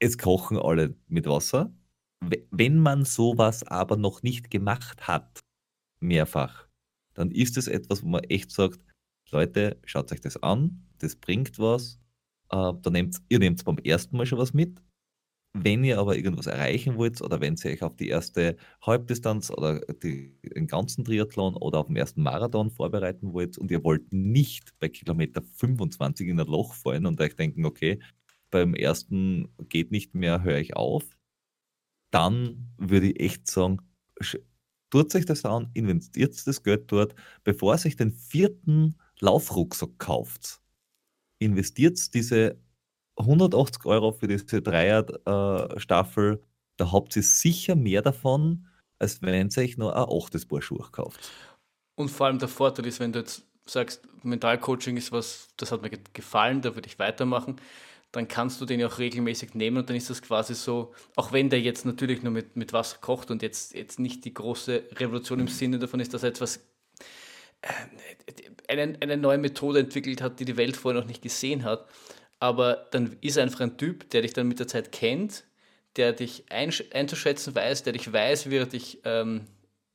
Es kochen alle mit Wasser. We- Wenn man sowas aber noch nicht gemacht hat, mehrfach, dann ist es etwas, wo man echt sagt, Leute, schaut euch das an, das bringt was. Äh, da nehmt, ihr nehmt beim ersten Mal schon was mit. Wenn ihr aber irgendwas erreichen wollt oder wenn ihr euch auf die erste Halbdistanz oder die, den ganzen Triathlon oder auf den ersten Marathon vorbereiten wollt und ihr wollt nicht bei Kilometer 25 in ein Loch fallen und euch denken, okay, beim ersten geht nicht mehr, höre ich auf, dann würde ich echt sagen, tut euch das an, investiert das Geld dort, bevor ihr euch den vierten Laufrucksack kauft. Investiert diese 180 Euro für diese Dreier-Staffel, da habt ihr sicher mehr davon, als wenn ihr euch nur ein achtes Paar Schuhe kauft. Und vor allem der Vorteil ist, wenn du jetzt sagst, Mentalcoaching ist was, das hat mir gefallen, da würde ich weitermachen, dann kannst du den ja auch regelmäßig nehmen und dann ist das quasi so, auch wenn der jetzt natürlich nur mit, mit Wasser kocht und jetzt, jetzt nicht die große Revolution im Sinne davon ist, dass er etwas äh, eine, eine neue Methode entwickelt hat, die die Welt vorher noch nicht gesehen hat. Aber dann ist er einfach ein Typ, der dich dann mit der Zeit kennt, der dich einzuschätzen weiß, der dich weiß, wie er, dich, ähm,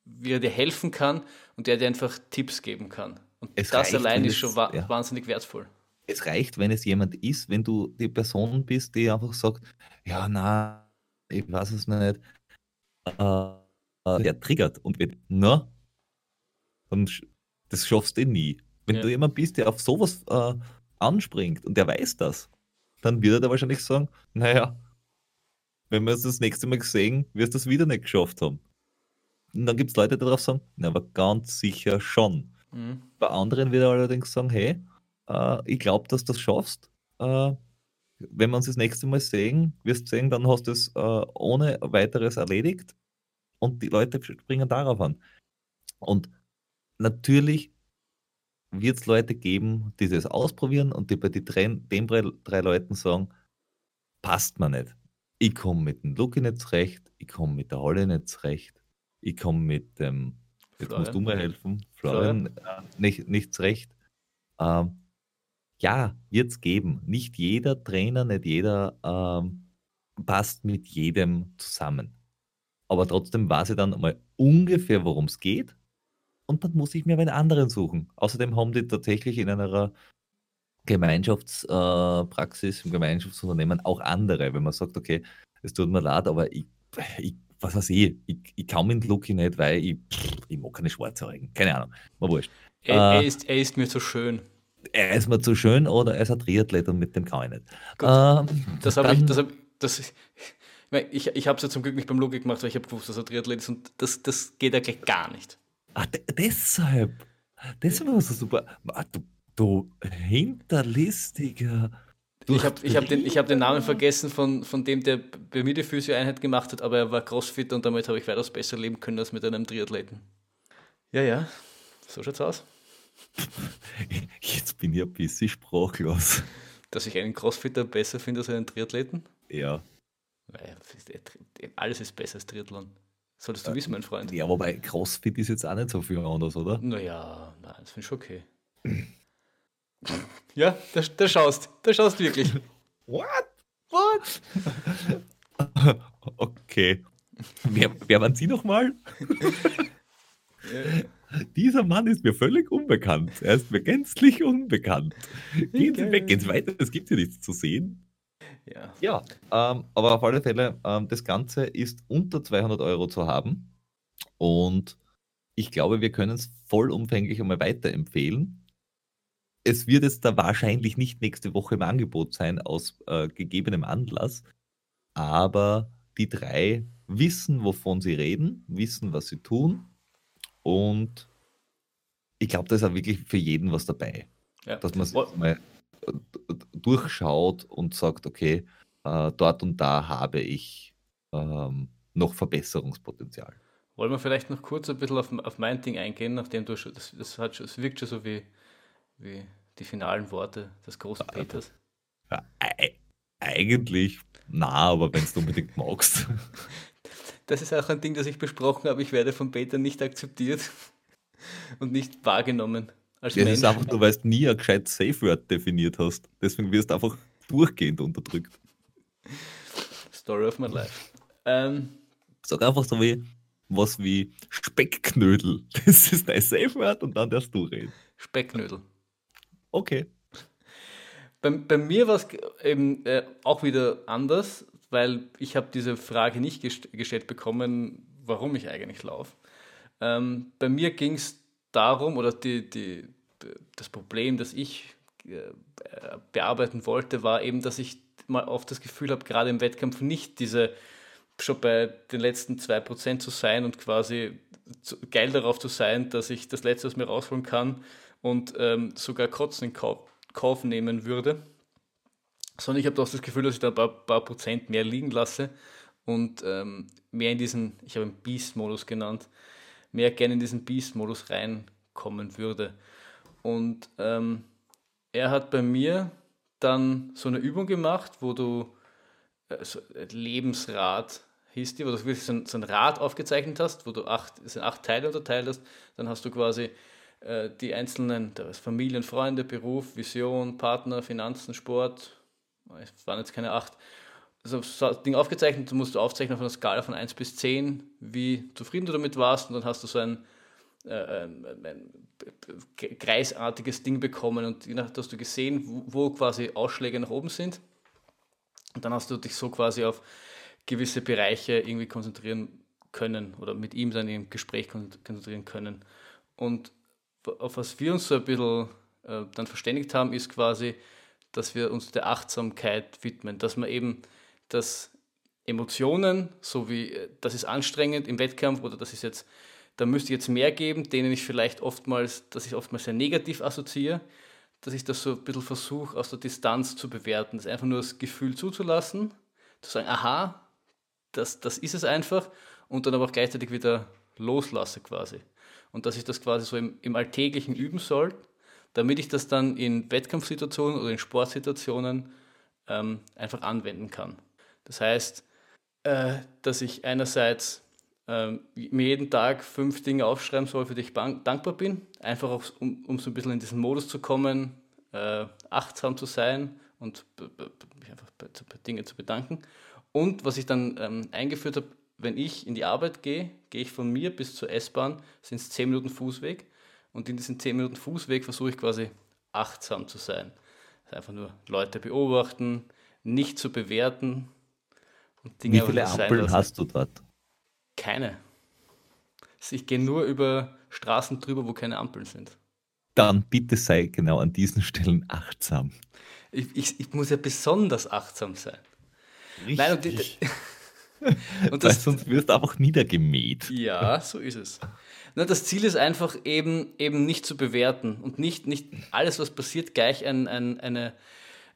wie er dir helfen kann und der dir einfach Tipps geben kann. Und es das reicht, allein ist schon wa ja. wahnsinnig wertvoll. Es reicht, wenn es jemand ist, wenn du die Person bist, die einfach sagt, ja, na, ich weiß es nicht, äh, der triggert und wird, na, dann das schaffst du nie. Wenn ja. du jemand bist, der auf sowas äh, anspringt und der weiß das, dann wird er da wahrscheinlich sagen, naja, wenn wir es das nächste Mal sehen, wirst du es wieder nicht geschafft haben. Und dann gibt es Leute, die darauf sagen, na, aber ganz sicher schon. Mhm. Bei anderen wird er allerdings sagen, hey, äh, ich glaube, dass du das schaffst. Äh, wenn wir uns das nächste Mal sehen, wirst du sehen, dann hast du es äh, ohne weiteres erledigt und die Leute springen darauf an. Und natürlich wird es Leute geben, die das ausprobieren und die bei die drei, den drei, Leuten sagen, passt mir nicht. Ich komme mit dem Lucky nicht zurecht, ich komme mit der Halle nicht zurecht, ich komme mit dem, jetzt Florian. musst du mir helfen, Florian, Florian. Äh, nicht, nicht zurecht. Ähm, ja, wird es geben. Nicht jeder Trainer, nicht jeder ähm, passt mit jedem zusammen. Aber trotzdem weiß ich dann mal ungefähr, worum es geht und dann muss ich mir einen anderen suchen. Außerdem haben die tatsächlich in einer Gemeinschaftspraxis, äh, im Gemeinschaftsunternehmen auch andere, wenn man sagt, okay, es tut mir leid, aber ich, ich was weiß ich, ich, ich kann mit Lucky nicht, weil ich, ich mag keine Schwarzhaarigen. Keine Ahnung, mal wurscht. Er, äh, er, ist, er ist mir zu schön. Er ist mir zu schön oder er ist ein Triathlet und mit dem kann ich nicht. Ähm, das habe ich, das hab, das, ich, ich habe es ja zum Glück nicht beim Logik gemacht, weil ich habe gewusst, dass er Triathlet ist und das, das geht ja gleich gar nicht. Ah, deshalb. Deshalb war es so super. Ah, du, du hinterlistiger. Ich habe ich hab den, hab den Namen vergessen von, von dem, der bei mir die Physio-Einheit gemacht hat, aber er war Crossfit und damit habe ich weitaus besser leben können als mit einem Triathleten. Ja, ja, so schaut's aus. Jetzt bin ich ein bisschen sprachlos. Dass ich einen Crossfitter besser finde als einen Triathleten? Ja. Alles ist besser als Triathlon. Solltest du äh, wissen, mein Freund. Ja, aber bei CrossFit ist jetzt auch nicht so viel anders, oder? Naja, nein, das finde ich okay. ja, da, da schaust, da schaust wirklich. What? What? okay. Wer, wer waren Sie nochmal? Dieser Mann ist mir völlig unbekannt. Er ist mir gänzlich unbekannt. Gehen Sie weg, gehen Sie weiter, es gibt hier nichts zu sehen. Ja, ja ähm, aber auf alle Fälle, ähm, das Ganze ist unter 200 Euro zu haben und ich glaube, wir können es vollumfänglich einmal weiterempfehlen. Es wird jetzt da wahrscheinlich nicht nächste Woche im Angebot sein, aus äh, gegebenem Anlass, aber die drei wissen, wovon sie reden, wissen, was sie tun und ich glaube, da ist auch wirklich für jeden was dabei. Ja. Dass man mal durchschaut und sagt, okay, äh, dort und da habe ich ähm, noch Verbesserungspotenzial. Wollen wir vielleicht noch kurz ein bisschen auf, auf mein Ding eingehen, nachdem du schon, das, das, hat, das wirkt schon so wie, wie die finalen Worte des großen Peters. Ja, eigentlich, na, aber wenn du unbedingt magst. Das ist auch ein Ding, das ich besprochen habe. Ich werde von Peter nicht akzeptiert und nicht wahrgenommen. Als das Mensch. ist einfach, du weißt nie ein gescheit Safe Word definiert hast. Deswegen wirst du einfach durchgehend unterdrückt. Story of my life. Ähm, Sag einfach so wie was wie Speckknödel. Das ist dein Safe Word und dann darfst du reden. Speckknödel. Okay. Bei, bei mir war es eben äh, auch wieder anders, weil ich habe diese Frage nicht gest gestellt bekommen, warum ich eigentlich laufe. Ähm, bei mir ging es darum, oder die, die, das Problem, das ich äh, bearbeiten wollte, war eben, dass ich mal oft das Gefühl habe, gerade im Wettkampf nicht diese schon bei den letzten 2% zu sein und quasi geil darauf zu sein, dass ich das Letzte aus mir rausholen kann und ähm, sogar Kotzen in Kauf, Kauf, nehmen würde. Sondern ich habe doch das Gefühl, dass ich da ein paar, paar Prozent mehr liegen lasse und ähm, mehr in diesen, ich habe ihn Beast-Modus genannt, mehr gerne in diesen Beast-Modus reinkommen würde. Und ähm, er hat bei mir dann so eine Übung gemacht, wo du äh, so Lebensrad hieß die, wo du wirklich so ein, so ein Rad aufgezeichnet hast, wo du acht, sind acht Teile unterteilt hast, dann hast du quasi äh, die einzelnen, das Familien, Freunde, Beruf, Vision, Partner, Finanzen, Sport, es waren jetzt keine acht, also so ein Ding aufgezeichnet, du musst du aufzeichnen auf einer Skala von 1 bis 10, wie zufrieden du damit warst und dann hast du so ein, äh, ein, ein kreisartiges Ding bekommen und je nachdem hast du gesehen, wo, wo quasi Ausschläge nach oben sind und dann hast du dich so quasi auf gewisse Bereiche irgendwie konzentrieren können oder mit ihm dann im Gespräch konzentrieren können. Und auf was wir uns so ein bisschen äh, dann verständigt haben, ist quasi, dass wir uns der Achtsamkeit widmen, dass man eben dass Emotionen, so wie äh, das ist anstrengend im Wettkampf oder das ist jetzt, da müsste ich jetzt mehr geben, denen ich vielleicht oftmals, dass ich oftmals sehr negativ assoziiere, dass ich das so ein bisschen versuche, aus der Distanz zu bewerten, das einfach nur das Gefühl zuzulassen, zu sagen, aha, das, das ist es einfach und dann aber auch gleichzeitig wieder loslasse quasi. Und dass ich das quasi so im, im Alltäglichen üben soll, damit ich das dann in Wettkampfsituationen oder in Sportsituationen ähm, einfach anwenden kann. Das heißt, äh, dass ich einerseits äh, mir jeden Tag fünf Dinge aufschreiben soll, für die ich dankbar bin, einfach auch, um, um so ein bisschen in diesen Modus zu kommen, äh, achtsam zu sein und mich einfach bei, bei Dinge zu bedanken. Und was ich dann ähm, eingeführt habe, wenn ich in die Arbeit gehe, gehe ich von mir bis zur S-Bahn, sind es 10 Minuten Fußweg. Und in diesen 10 Minuten Fußweg versuche ich quasi achtsam zu sein. Einfach nur Leute beobachten, nicht zu bewerten, Dinge Wie viele Ampeln hast du dort? Keine. Ich gehe nur über Straßen drüber, wo keine Ampeln sind. Dann bitte sei genau an diesen Stellen achtsam. Ich, ich, ich muss ja besonders achtsam sein. Richtig. Nein, und, die, und das, sonst wirst du einfach niedergemäht. Ja, so ist es. Na, das Ziel ist einfach eben, eben nicht zu bewerten und nicht, nicht alles, was passiert, gleich ein, ein, eine,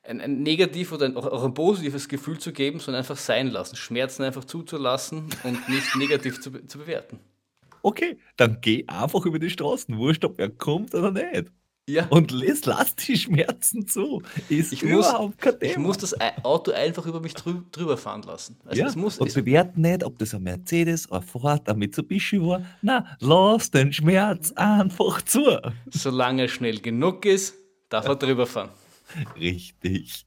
ein, ein negativ oder ein, auch ein positives Gefühl zu geben, sondern einfach sein lassen. Schmerzen einfach zuzulassen und nicht negativ zu, zu bewerten. Okay, dann geh einfach über die Straßen, wurscht, ob er kommt oder nicht. Ja. Und lass, lass die Schmerzen zu. Ist ich überhaupt muss, kein Thema. Ich muss das Auto einfach über mich drü drüber fahren lassen. Also ja, muss, und bewerten nicht, ob das ein Mercedes, ein Ford, ein Mitsubishi war. Na, lass den Schmerz einfach zu. Solange er schnell genug ist, darf er drüber fahren. Richtig.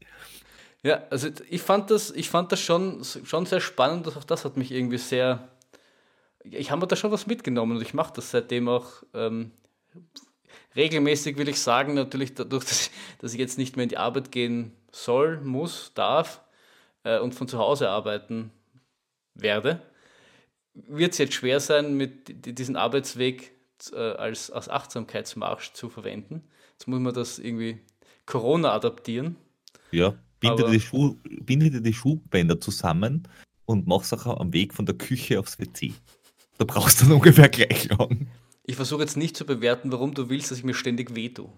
Ja, also ich fand das, ich fand das schon, schon sehr spannend. Auch das hat mich irgendwie sehr. Ich habe da schon was mitgenommen und ich mache das seitdem auch ähm, regelmäßig, will ich sagen. Natürlich dadurch, dass, dass, ich jetzt nicht mehr in die Arbeit gehen soll, muss, darf äh, und von zu Hause arbeiten werde, wird es jetzt schwer sein, mit diesen Arbeitsweg äh, als, als Achtsamkeitsmarsch zu verwenden. Jetzt muss man das irgendwie Corona adaptieren. Ja, binde, die, Schuh, binde dir die Schuhbänder zusammen und mach es auch am Weg von der Küche aufs WC. Da brauchst du dann ungefähr gleich lang. Ich versuche jetzt nicht zu bewerten, warum du willst, dass ich mir ständig wehtue.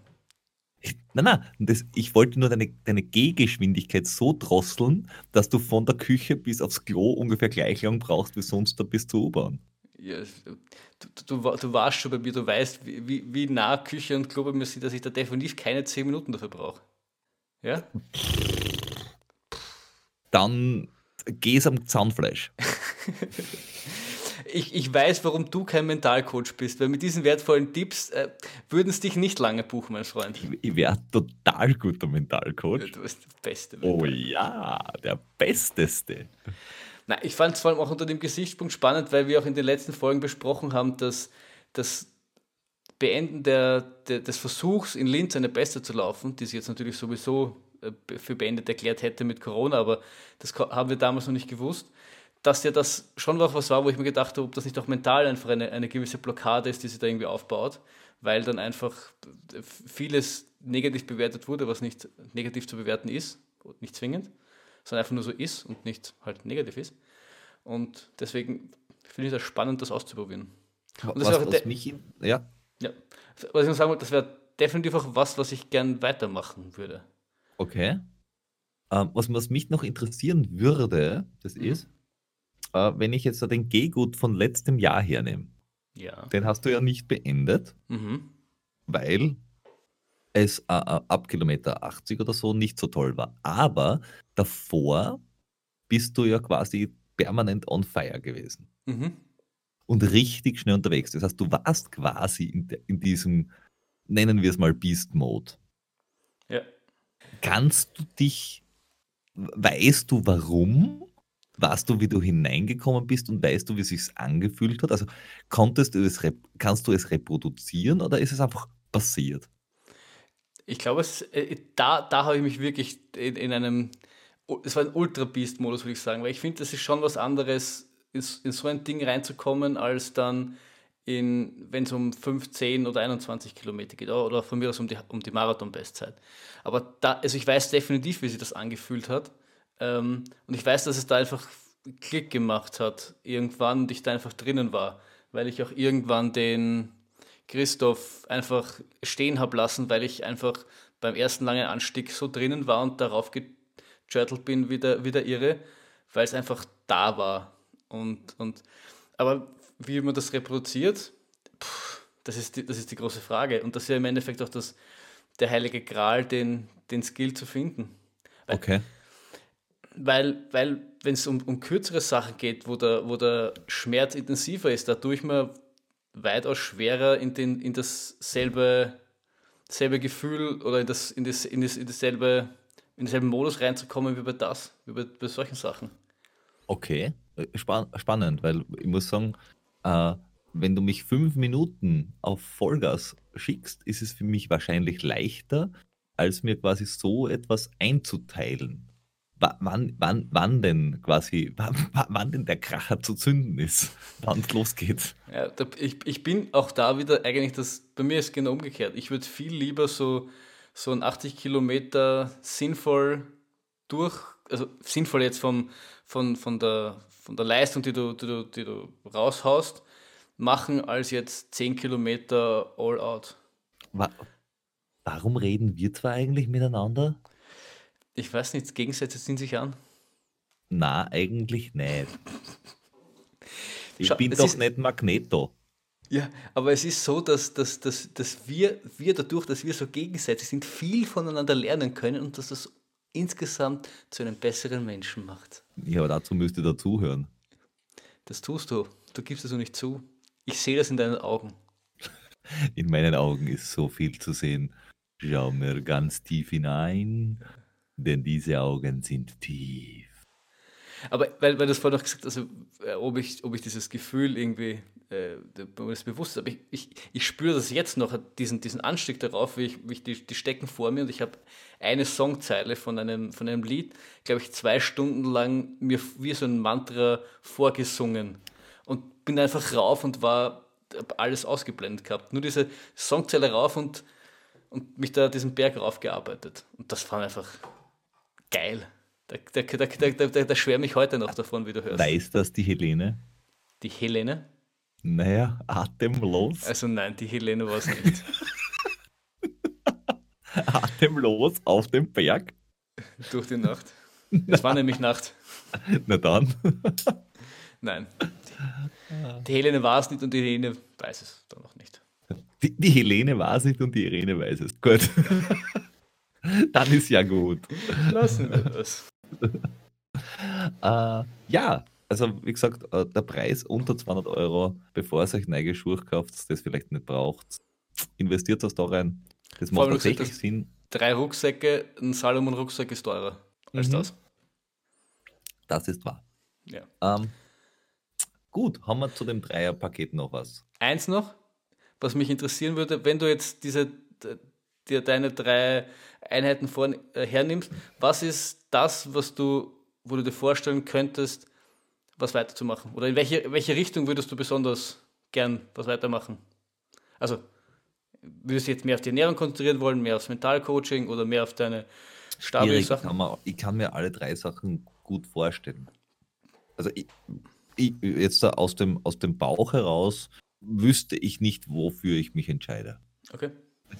Nein, nein, das, ich wollte nur deine, deine Gehgeschwindigkeit so drosseln, dass du von der Küche bis aufs Klo ungefähr gleich lang brauchst wie sonst da bis zur U-Bahn. Ja, du, du, du warst schon bei mir, du weißt, wie, wie nah Küche und Klo bei mir sind, dass ich da definitiv keine 10 Minuten dafür brauche. Ja? Dann geh es am Zahnfleisch. ich, ich weiß, warum du kein Mentalcoach bist, weil mit diesen wertvollen Tipps äh, würden es dich nicht lange buchen, mein Freund. Ich, ich wäre total guter Mentalcoach. Du bist der Beste. Oh ja, der Besteste. Na, ich fand es vor allem auch unter dem Gesichtspunkt spannend, weil wir auch in den letzten Folgen besprochen haben, dass das Beenden der, der, des Versuchs, in Linz eine Beste zu laufen, die sich jetzt natürlich sowieso äh, für beendet erklärt hätte mit Corona, aber das haben wir damals noch nicht gewusst, dass ja das schon auch was war, wo ich mir gedacht habe, ob das nicht auch mental einfach eine, eine gewisse Blockade ist, die sich da irgendwie aufbaut, weil dann einfach vieles negativ bewertet wurde, was nicht negativ zu bewerten ist, nicht zwingend sondern einfach nur so ist und nicht halt negativ ist. Und deswegen finde ich das spannend, das auszuprobieren. Und das was, was mich, ja. ja. Was ich noch sagen wollte, das wäre definitiv auch was, was ich gern weitermachen würde. Okay. Ähm, was, was mich noch interessieren würde, das mhm. ist, äh, wenn ich jetzt den Gehgut von letztem Jahr hernehme, Ja. den hast du ja nicht beendet, Mhm. weil es äh, äh, ab Kilometer 80 oder so nicht so toll war. Aber davor bist du ja quasi permanent on fire gewesen Mhm. und richtig schnell unterwegs. Das heißt, du warst quasi in, de- in diesem, nennen wir es mal Beast-Mode. Ja. Kannst du dich, weißt du warum? Weißt du, wie du hineingekommen bist und weißt du, wie es sich angefühlt hat? Also konntest du es, kannst du es reproduzieren oder ist es einfach passiert? Ich glaube, es, äh, da, da habe ich mich wirklich in, in einem, es war ein Ultra-Beast-Modus, würde ich sagen, weil ich finde, das ist schon was anderes, in, in so ein Ding reinzukommen, als dann wenn es um 15 oder 21 Kilometer geht, oder von mir aus um die, um die Marathon-Bestzeit. Aber da, also ich weiß definitiv, wie sich das angefühlt hat. Ähm, und ich weiß, dass es da einfach Klick gemacht hat irgendwann und ich da einfach drinnen war, weil ich auch irgendwann den Christoph einfach stehen habe lassen, weil ich einfach beim ersten langen Anstieg so drinnen war und darauf gejörtelt bin wie der, wie der Irre, weil es einfach da war. Und, und, aber wie man das reproduziert, puh, das, ist die, das ist die große Frage. Und das ist ja im Endeffekt auch das, der heilige Gral, den, den Skill zu finden. Okay. Weil, weil wenn es um, um kürzere Sachen geht, wo der, wo der Schmerz intensiver ist, da tue ich mir weitaus schwerer in, den, in dasselbe selbe Gefühl oder in, das, in, das, in, das, in, dasselbe, in denselben Modus reinzukommen wie bei das, wie bei, bei solchen Sachen. Okay, Äh, span spannend, weil ich muss sagen, äh, wenn du mich fünf Minuten auf Vollgas schickst, ist es für mich wahrscheinlich leichter, als mir quasi so etwas einzuteilen. Wa- Wann, wann, wann denn quasi, wann, wann denn der Kracher zu zünden ist, wann es losgeht. Ja, da, ich, ich bin auch da wieder eigentlich das, bei mir ist es genau umgekehrt. Ich würde viel lieber so, so ein 80 Kilometer sinnvoll durch, also sinnvoll jetzt vom, von, von, der, von der Leistung, die du, die, du, die du raushaust, machen, als jetzt 10 Kilometer all out. Wa warum reden wir zwar eigentlich miteinander? Ich weiß nicht, Gegensätze ziehen sich an. Na, eigentlich nicht. Ich Schau, bin doch ist- nicht Magneto. Ja, aber es ist so, dass, dass, dass, dass wir, wir dadurch, dass wir so gegensätzlich sind, viel voneinander lernen können und dass das insgesamt zu einem besseren Menschen macht. Ja, aber dazu müsst ihr dazuhören. Das tust du. Du gibst es nur nicht zu. Ich sehe das in deinen Augen. In meinen Augen ist so viel zu sehen. Schau mir ganz tief hinein, denn diese Augen sind tief. Aber weil, weil du es vorhin noch gesagt hast, also, äh, ob, ich, ob ich dieses Gefühl irgendwie, äh, das bewusst aber ich, ich, ich spüre das jetzt noch, diesen, diesen Anstieg darauf, wie ich, wie ich die, die stecken vor mir und ich habe eine Songzeile von einem, von einem Lied, glaube ich, zwei Stunden lang mir wie so ein Mantra vorgesungen und bin einfach rauf und war, alles ausgeblendet gehabt. Nur diese Songzeile rauf und, und mich da diesen Berg raufgearbeitet. Und das war einfach geil. Da, da, da, da, da, da, schwärme ich heute noch davon, wie du hörst. Weiß das die Helene? Die Helene? Naja, atemlos. Also nein, die Helene war es nicht. Atemlos auf dem Berg. Durch die Nacht. Es war nämlich Nacht. Na dann. Nein. Die, die Helene war es nicht und die Helene weiß es dann noch nicht. Die, die Helene weiß nicht und die Irene weiß es. Gut. dann ist ja gut. Lassen wir das. Äh, ja, also wie gesagt, äh, der Preis unter 200 Euro, bevor ihr euch neue Schuhe kauft, das vielleicht nicht braucht, investiert das da rein. Das Vor macht gesagt tatsächlich hast- Sinn. Drei Rucksäcke, ein Salomon-Rucksack ist teurer als Mhm. das. Das ist wahr. Ja. Ähm, gut, haben wir zu dem Dreierpaket noch was? Eins noch, was mich interessieren würde, wenn du jetzt diese, dir deine drei Einheiten vor, äh, hernimmst, was ist das, was du, wo du dir vorstellen könntest, was weiterzumachen? Oder in welche, welche Richtung würdest du besonders gern was weitermachen? Also, würdest du jetzt mehr auf die Ernährung konzentrieren wollen, mehr aufs Mentalcoaching oder mehr auf deine Stabi-Sachen? ich kann mir alle drei Sachen gut vorstellen. Also ich, ich, jetzt aus dem, aus dem Bauch heraus wüsste ich nicht, wofür ich mich entscheide. Okay.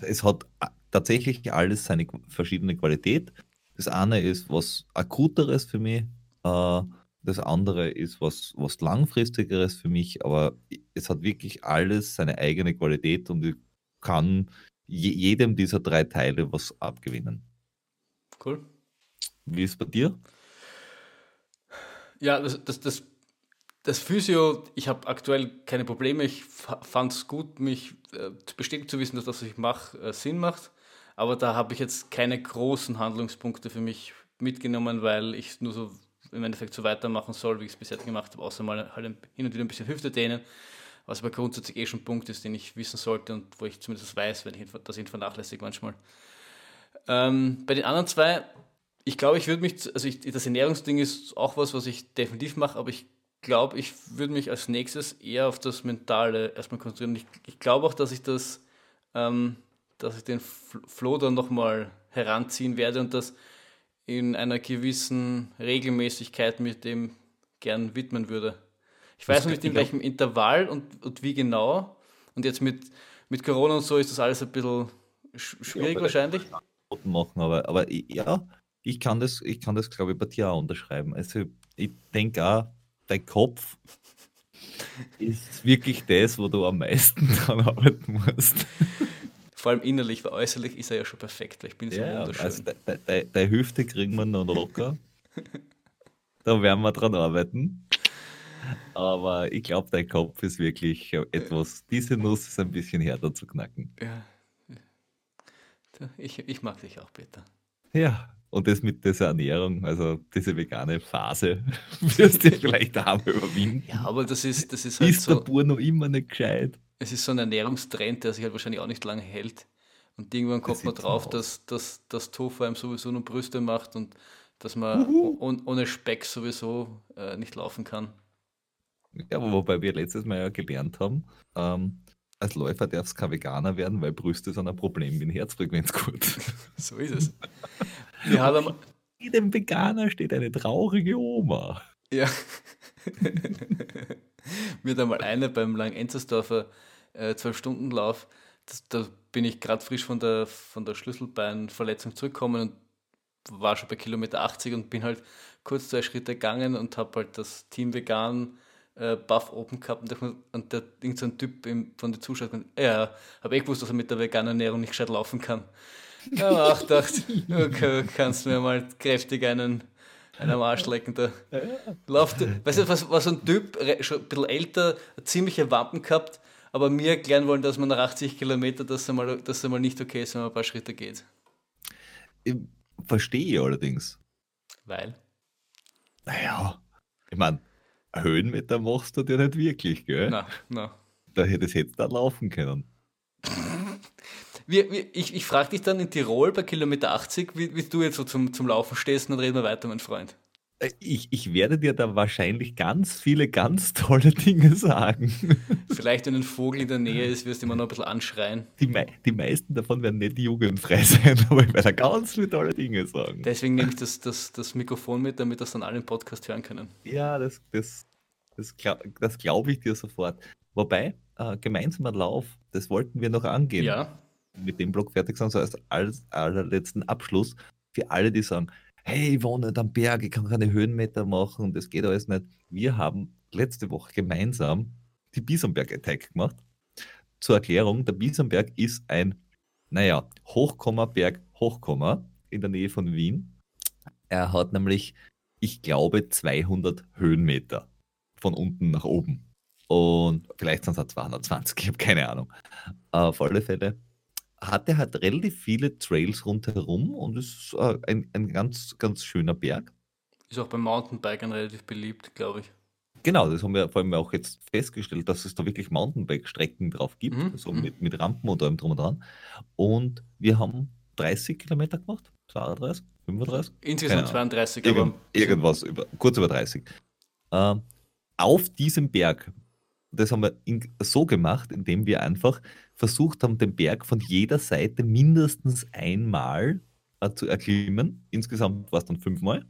Es hat a- tatsächlich alles seine verschiedene Qualität. Das eine ist was Akuteres für mich, äh, Das andere ist was, was langfristigeres für mich, aber es hat wirklich alles seine eigene Qualität und ich kann je, jedem dieser drei Teile was abgewinnen. Cool. Wie ist es bei dir? Ja, das, das, das, das Physio, ich habe aktuell keine Probleme. Ich fand es gut, mich äh, bestätigt zu wissen, dass das, was ich mache, äh, Sinn macht. Aber da habe ich jetzt keine großen Handlungspunkte für mich mitgenommen, weil ich nur so im Endeffekt so weitermachen soll, wie ich es bis jetzt gemacht habe, außer mal halt hin und wieder ein bisschen Hüfte dehnen, was aber grundsätzlich eh schon ein Punkt ist, den ich wissen sollte und wo ich zumindest weiß, wenn ich das ihn vernachlässige manchmal. Ähm, bei den anderen zwei, ich glaube, ich würde mich, also ich, das Ernährungsding ist auch was, was ich definitiv mache, aber ich glaube, ich würde mich als nächstes eher auf das Mentale erstmal konzentrieren. Ich, ich glaube auch, dass ich das, ähm, dass ich den Flow dann nochmal heranziehen werde und das in einer gewissen Regelmäßigkeit mit dem gern widmen würde. Ich weiß noch nicht in welchem Intervall und, und wie genau. Und jetzt mit, mit Corona und so ist das alles ein bisschen schwierig ja, wahrscheinlich. Machen, aber, aber ja, ich kann das, ich kann das, glaube ich, bei dir auch unterschreiben. Also ich denke auch, dein Kopf ist wirklich das, wo du am meisten dran arbeiten musst. Vor allem innerlich, weil äußerlich ist er ja schon perfekt. Ich bin so ja, wunderschön. Also deine de, Hüfte kriegen wir noch locker. da werden wir dran arbeiten. Aber ich glaube, dein Kopf ist wirklich etwas, diese Nuss ist ein bisschen härter zu knacken. Ja. Ich, ich mag dich auch, Peter. Ja, und das mit dieser Ernährung, also diese vegane Phase, wirst du vielleicht auch überwinden. Ja, aber das ist, das ist halt ist so. Ist der Bur noch immer nicht gescheit? Es ist so ein Ernährungstrend, der sich halt wahrscheinlich auch nicht lange hält. Und irgendwann kommt man drauf, dass, dass, dass Tofu einem sowieso nur Brüste macht und dass man uh ohne Speck sowieso äh, nicht laufen kann. Ja, aber wobei wir letztes Mal ja gelernt haben, ähm, als Läufer darf es kein Veganer werden, weil Brüste sind ein Problem mit dem Herzfrequenz gut. So ist es. Wir haben jedem Veganer steht eine traurige Oma. Ja. Mir hat einmal eine beim Lang-Enzersdorfer äh, 12-Stunden-Lauf, da bin ich gerade frisch von der, von der Schlüsselbeinverletzung zurückgekommen und war schon bei Kilometer 80 und bin halt kurz zwei Schritte gegangen und habe halt das Team Vegan äh, Buff Open gehabt und, und der irgend so ein Typ im, von den Zuschauern, ja, habe ich gewusst, dass er mit der veganen Ernährung nicht gescheit laufen kann. Ja, aber auch gedacht, okay, kannst du mir mal kräftig einen, einen am Arsch lecken da. Läuft, weißt du, was, was so ein Typ, schon ein bisschen älter, ziemliche Wampen gehabt, aber mir erklären wollen, dass man nach 80 Kilometern, dass er mal, dass er mal nicht okay ist, wenn man ein paar Schritte geht. Ich verstehe allerdings. Weil? Naja, ich meine, Höhenmeter machst du dir nicht wirklich, gell? Nein, nein. Da hätte es jetzt da laufen können. Wir, wir, ich ich frage dich dann in Tirol bei Kilometer 80, wie, wie du jetzt so zum, zum Laufen stehst, und dann reden wir weiter, mein Freund. Äh, ich, ich werde dir da wahrscheinlich ganz viele ganz tolle Dinge sagen. Vielleicht, wenn ein Vogel in der Nähe ist, wirst du immer noch ein bisschen anschreien. Die, mei die meisten davon werden nicht jugendfrei sein, aber ich werde ganz viele tolle Dinge sagen. Deswegen nehme ich das, das, das Mikrofon mit, damit das dann alle im Podcast hören können. Ja, das, das, das, glaub, glaube ich dir sofort. Wobei, äh, gemeinsamer Lauf, das wollten wir noch angehen. Ja mit dem Blog fertig sind, so als, allerletzten Abschluss für alle, die sagen, hey, ich wohne am Berg, ich kann keine Höhenmeter machen das geht alles nicht. Wir haben letzte Woche gemeinsam die Bisonberg-Attack gemacht. Zur Erklärung, der Bisonberg ist ein, naja, Hochkomma-Berg, Hochkomma in der Nähe von Wien. Er hat nämlich, ich glaube, 200 Höhenmeter von unten nach oben. Und vielleicht sind es auch 220, ich habe keine Ahnung. Auf alle Fälle hat er halt relativ viele Trails rundherum und ist äh, ein, ein ganz, ganz schöner Berg. Ist auch beim Mountainbikern relativ beliebt, glaube ich. Genau, das haben wir vor allem auch jetzt festgestellt, dass es da wirklich Mountainbike-Strecken drauf gibt, mhm. so mhm. mit, mit Rampen und allem drum und dran. Und wir haben 30 Kilometer gemacht, 32, 35? Insgesamt 32, Irgend, aber. Irgendwas, über, kurz über 30. Ähm, auf diesem Berg das haben wir so gemacht, indem wir einfach versucht haben, den Berg von jeder Seite mindestens einmal äh, zu erklimmen. Insgesamt war es dann fünfmal.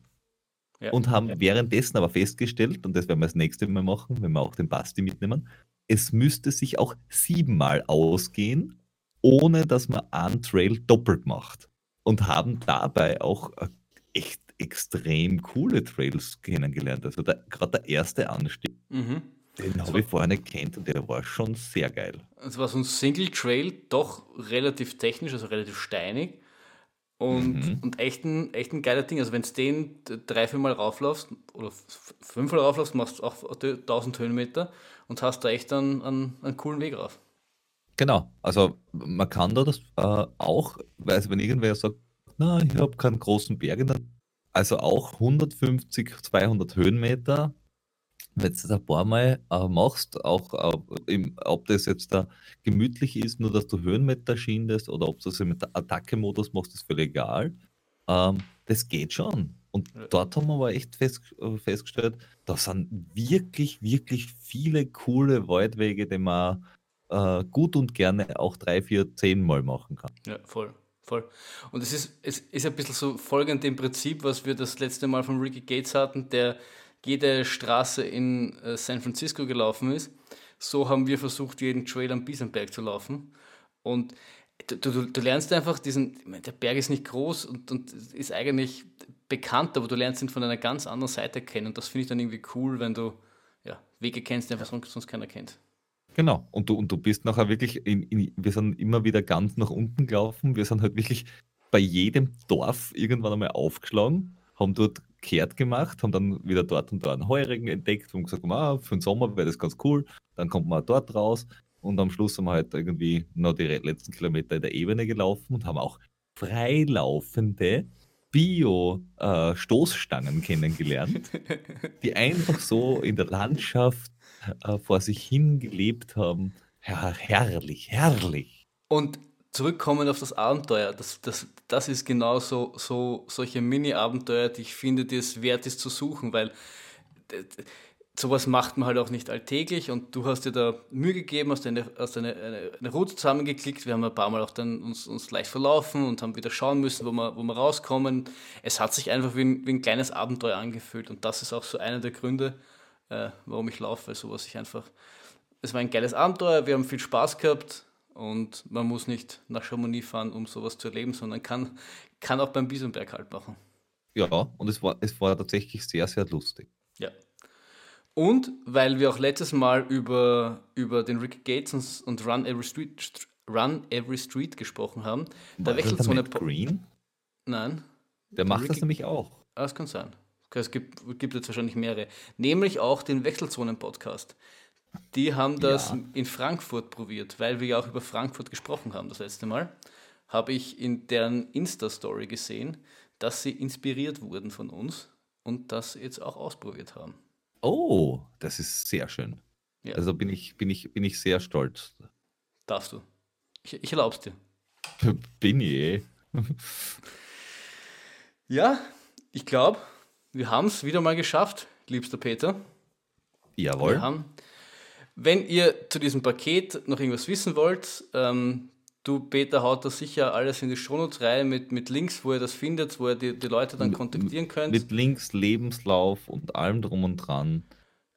Ja. Und haben ja. währenddessen aber festgestellt, und das werden wir das nächste Mal machen, wenn wir auch den Basti mitnehmen, es müsste sich auch siebenmal ausgehen, ohne dass man einen Trail doppelt macht. Und haben dabei auch äh, echt extrem coole Trails kennengelernt. Also gerade der erste Anstieg, Mhm. Den habe ich vorher nicht kennt und der war schon sehr geil. Es war so ein Single Trail, doch relativ technisch, also relativ steinig. Und, Mhm. und echt, ein, echt ein geiler Ding. Also, wenn du den drei, vier Mal rauflaufst oder fünfmal rauflaufst, machst du auch 1000 Höhenmeter und hast da echt einen, einen, einen coolen Weg rauf. Genau, also man kann da das äh, auch, weil wenn irgendwer sagt, na, ich habe keinen großen Berg, der-" also auch 150, 200 Höhenmeter, wenn du das ein paar Mal äh, machst, auch äh, im, ob das jetzt da gemütlich ist, nur dass du Höhenmeter schindest oder ob du das mit Attacke-Modus machst, ist völlig egal. Ähm, das geht schon. Und dort haben wir aber echt fest, äh, festgestellt, da sind wirklich, wirklich viele coole Waldwege, die man äh, gut und gerne auch drei, vier, zehn Mal machen kann. Ja, voll. Voll. Und es ist, es ist ein bisschen so folgend dem Prinzip, was wir das letzte Mal von Ricky Gates hatten, der jede Straße in äh, San Francisco gelaufen ist. So haben wir versucht, jeden Trail am Biesenberg zu laufen. Und du, du, du lernst einfach diesen, meine, der Berg ist nicht groß und, und ist eigentlich bekannt, aber du lernst ihn von einer ganz anderen Seite kennen. Und das finde ich dann irgendwie cool, wenn du ja, Wege kennst, die einfach sonst, sonst keiner kennt. Genau. Und du, und du bist nachher wirklich, in, in, wir sind immer wieder ganz nach unten gelaufen. Wir sind halt wirklich bei jedem Dorf irgendwann einmal aufgeschlagen, haben dort kehrt gemacht, haben dann wieder dort und da einen Heurigen entdeckt und gesagt, ah, für den Sommer wäre das ganz cool. Dann kommt man dort raus und am Schluss haben wir halt irgendwie noch die letzten Kilometer in der Ebene gelaufen und haben auch freilaufende Bio-Stoßstangen kennengelernt, die einfach so in der Landschaft äh, vor sich hin gelebt haben. Ja, herrlich, herrlich. Und zurückkommen auf das Abenteuer, das, das, das ist genau so, so solche Mini-Abenteuer, die ich finde, die es wert ist zu suchen, weil sowas macht man halt auch nicht alltäglich und du hast dir da Mühe gegeben, hast eine, hast eine, eine, eine Route zusammengeklickt, wir haben ein paar Mal auch dann uns, uns leicht verlaufen und haben wieder schauen müssen, wo wir, wo wir rauskommen. Es hat sich einfach wie ein, wie ein kleines Abenteuer angefühlt und das ist auch so einer der Gründe, äh, warum ich laufe, weil sowas ich einfach, es war ein geiles Abenteuer, wir haben viel Spaß gehabt und man muss nicht nach Chamonix fahren, um sowas zu erleben, sondern kann, kann auch beim Biesenberg halt machen. Ja, und es war, es war tatsächlich sehr, sehr lustig. Ja. Und weil wir auch letztes Mal über, über den Ricky Gates und, und Run, Every Street, St- Run Every Street gesprochen haben, da War das wechselt der so eine... Po Green? Nein, Der macht das Ricky- nämlich auch. Ah, das kann sein. Es gibt, gibt jetzt wahrscheinlich mehrere. Nämlich auch den Wechselzonen-Podcast. Die haben das Ja. in Frankfurt probiert, weil wir ja auch über Frankfurt gesprochen haben das letzte Mal. Habe ich in deren Insta-Story gesehen, dass sie inspiriert wurden von uns und das jetzt auch ausprobiert haben. Oh, das ist sehr schön. Ja. Also bin ich, bin ich, bin ich sehr stolz. Darfst du. Ich, ich erlaub's dir. Bin ich eh. Ja, ich glaube, wir haben es wieder mal geschafft, liebster Peter. Jawohl. Wir haben, wenn ihr zu diesem Paket noch irgendwas wissen wollt, ähm, du, Peter, haut da sicher alles in die Shownotes rein mit, mit Links, wo ihr das findet, wo ihr die, die Leute dann Mit- kontaktieren könnt. Mit Links, Lebenslauf und allem drum und dran.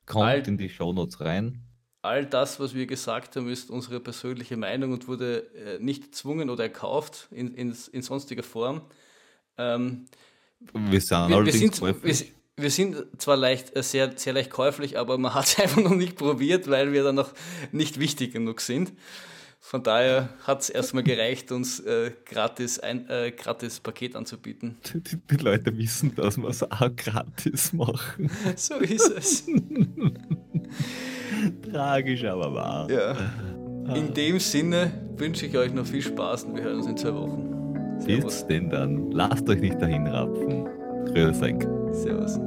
Kommt Alt- in die Shownotes rein. All das, was wir gesagt haben, ist unsere persönliche Meinung und wurde äh, nicht gezwungen oder erkauft in, in, in sonstiger Form. Ähm, Wir sind wir, wir, sind, wir. Wir sind zwar leicht, äh, sehr, sehr leicht käuflich, aber man hat es einfach noch nicht probiert, weil wir dann noch nicht wichtig genug sind. Von daher hat es erstmal gereicht, uns äh, gratis ein äh, gratis Paket anzubieten. Die, die Leute wissen, dass wir es auch gratis machen. So ist es. Tragisch, aber wahr. ja. In dem Sinne wünsche ich euch noch viel Spaß und wir hören uns in zwei Wochen. Bis denn dann. Lasst euch nicht dahin rapfen. Grüß euch. Servus.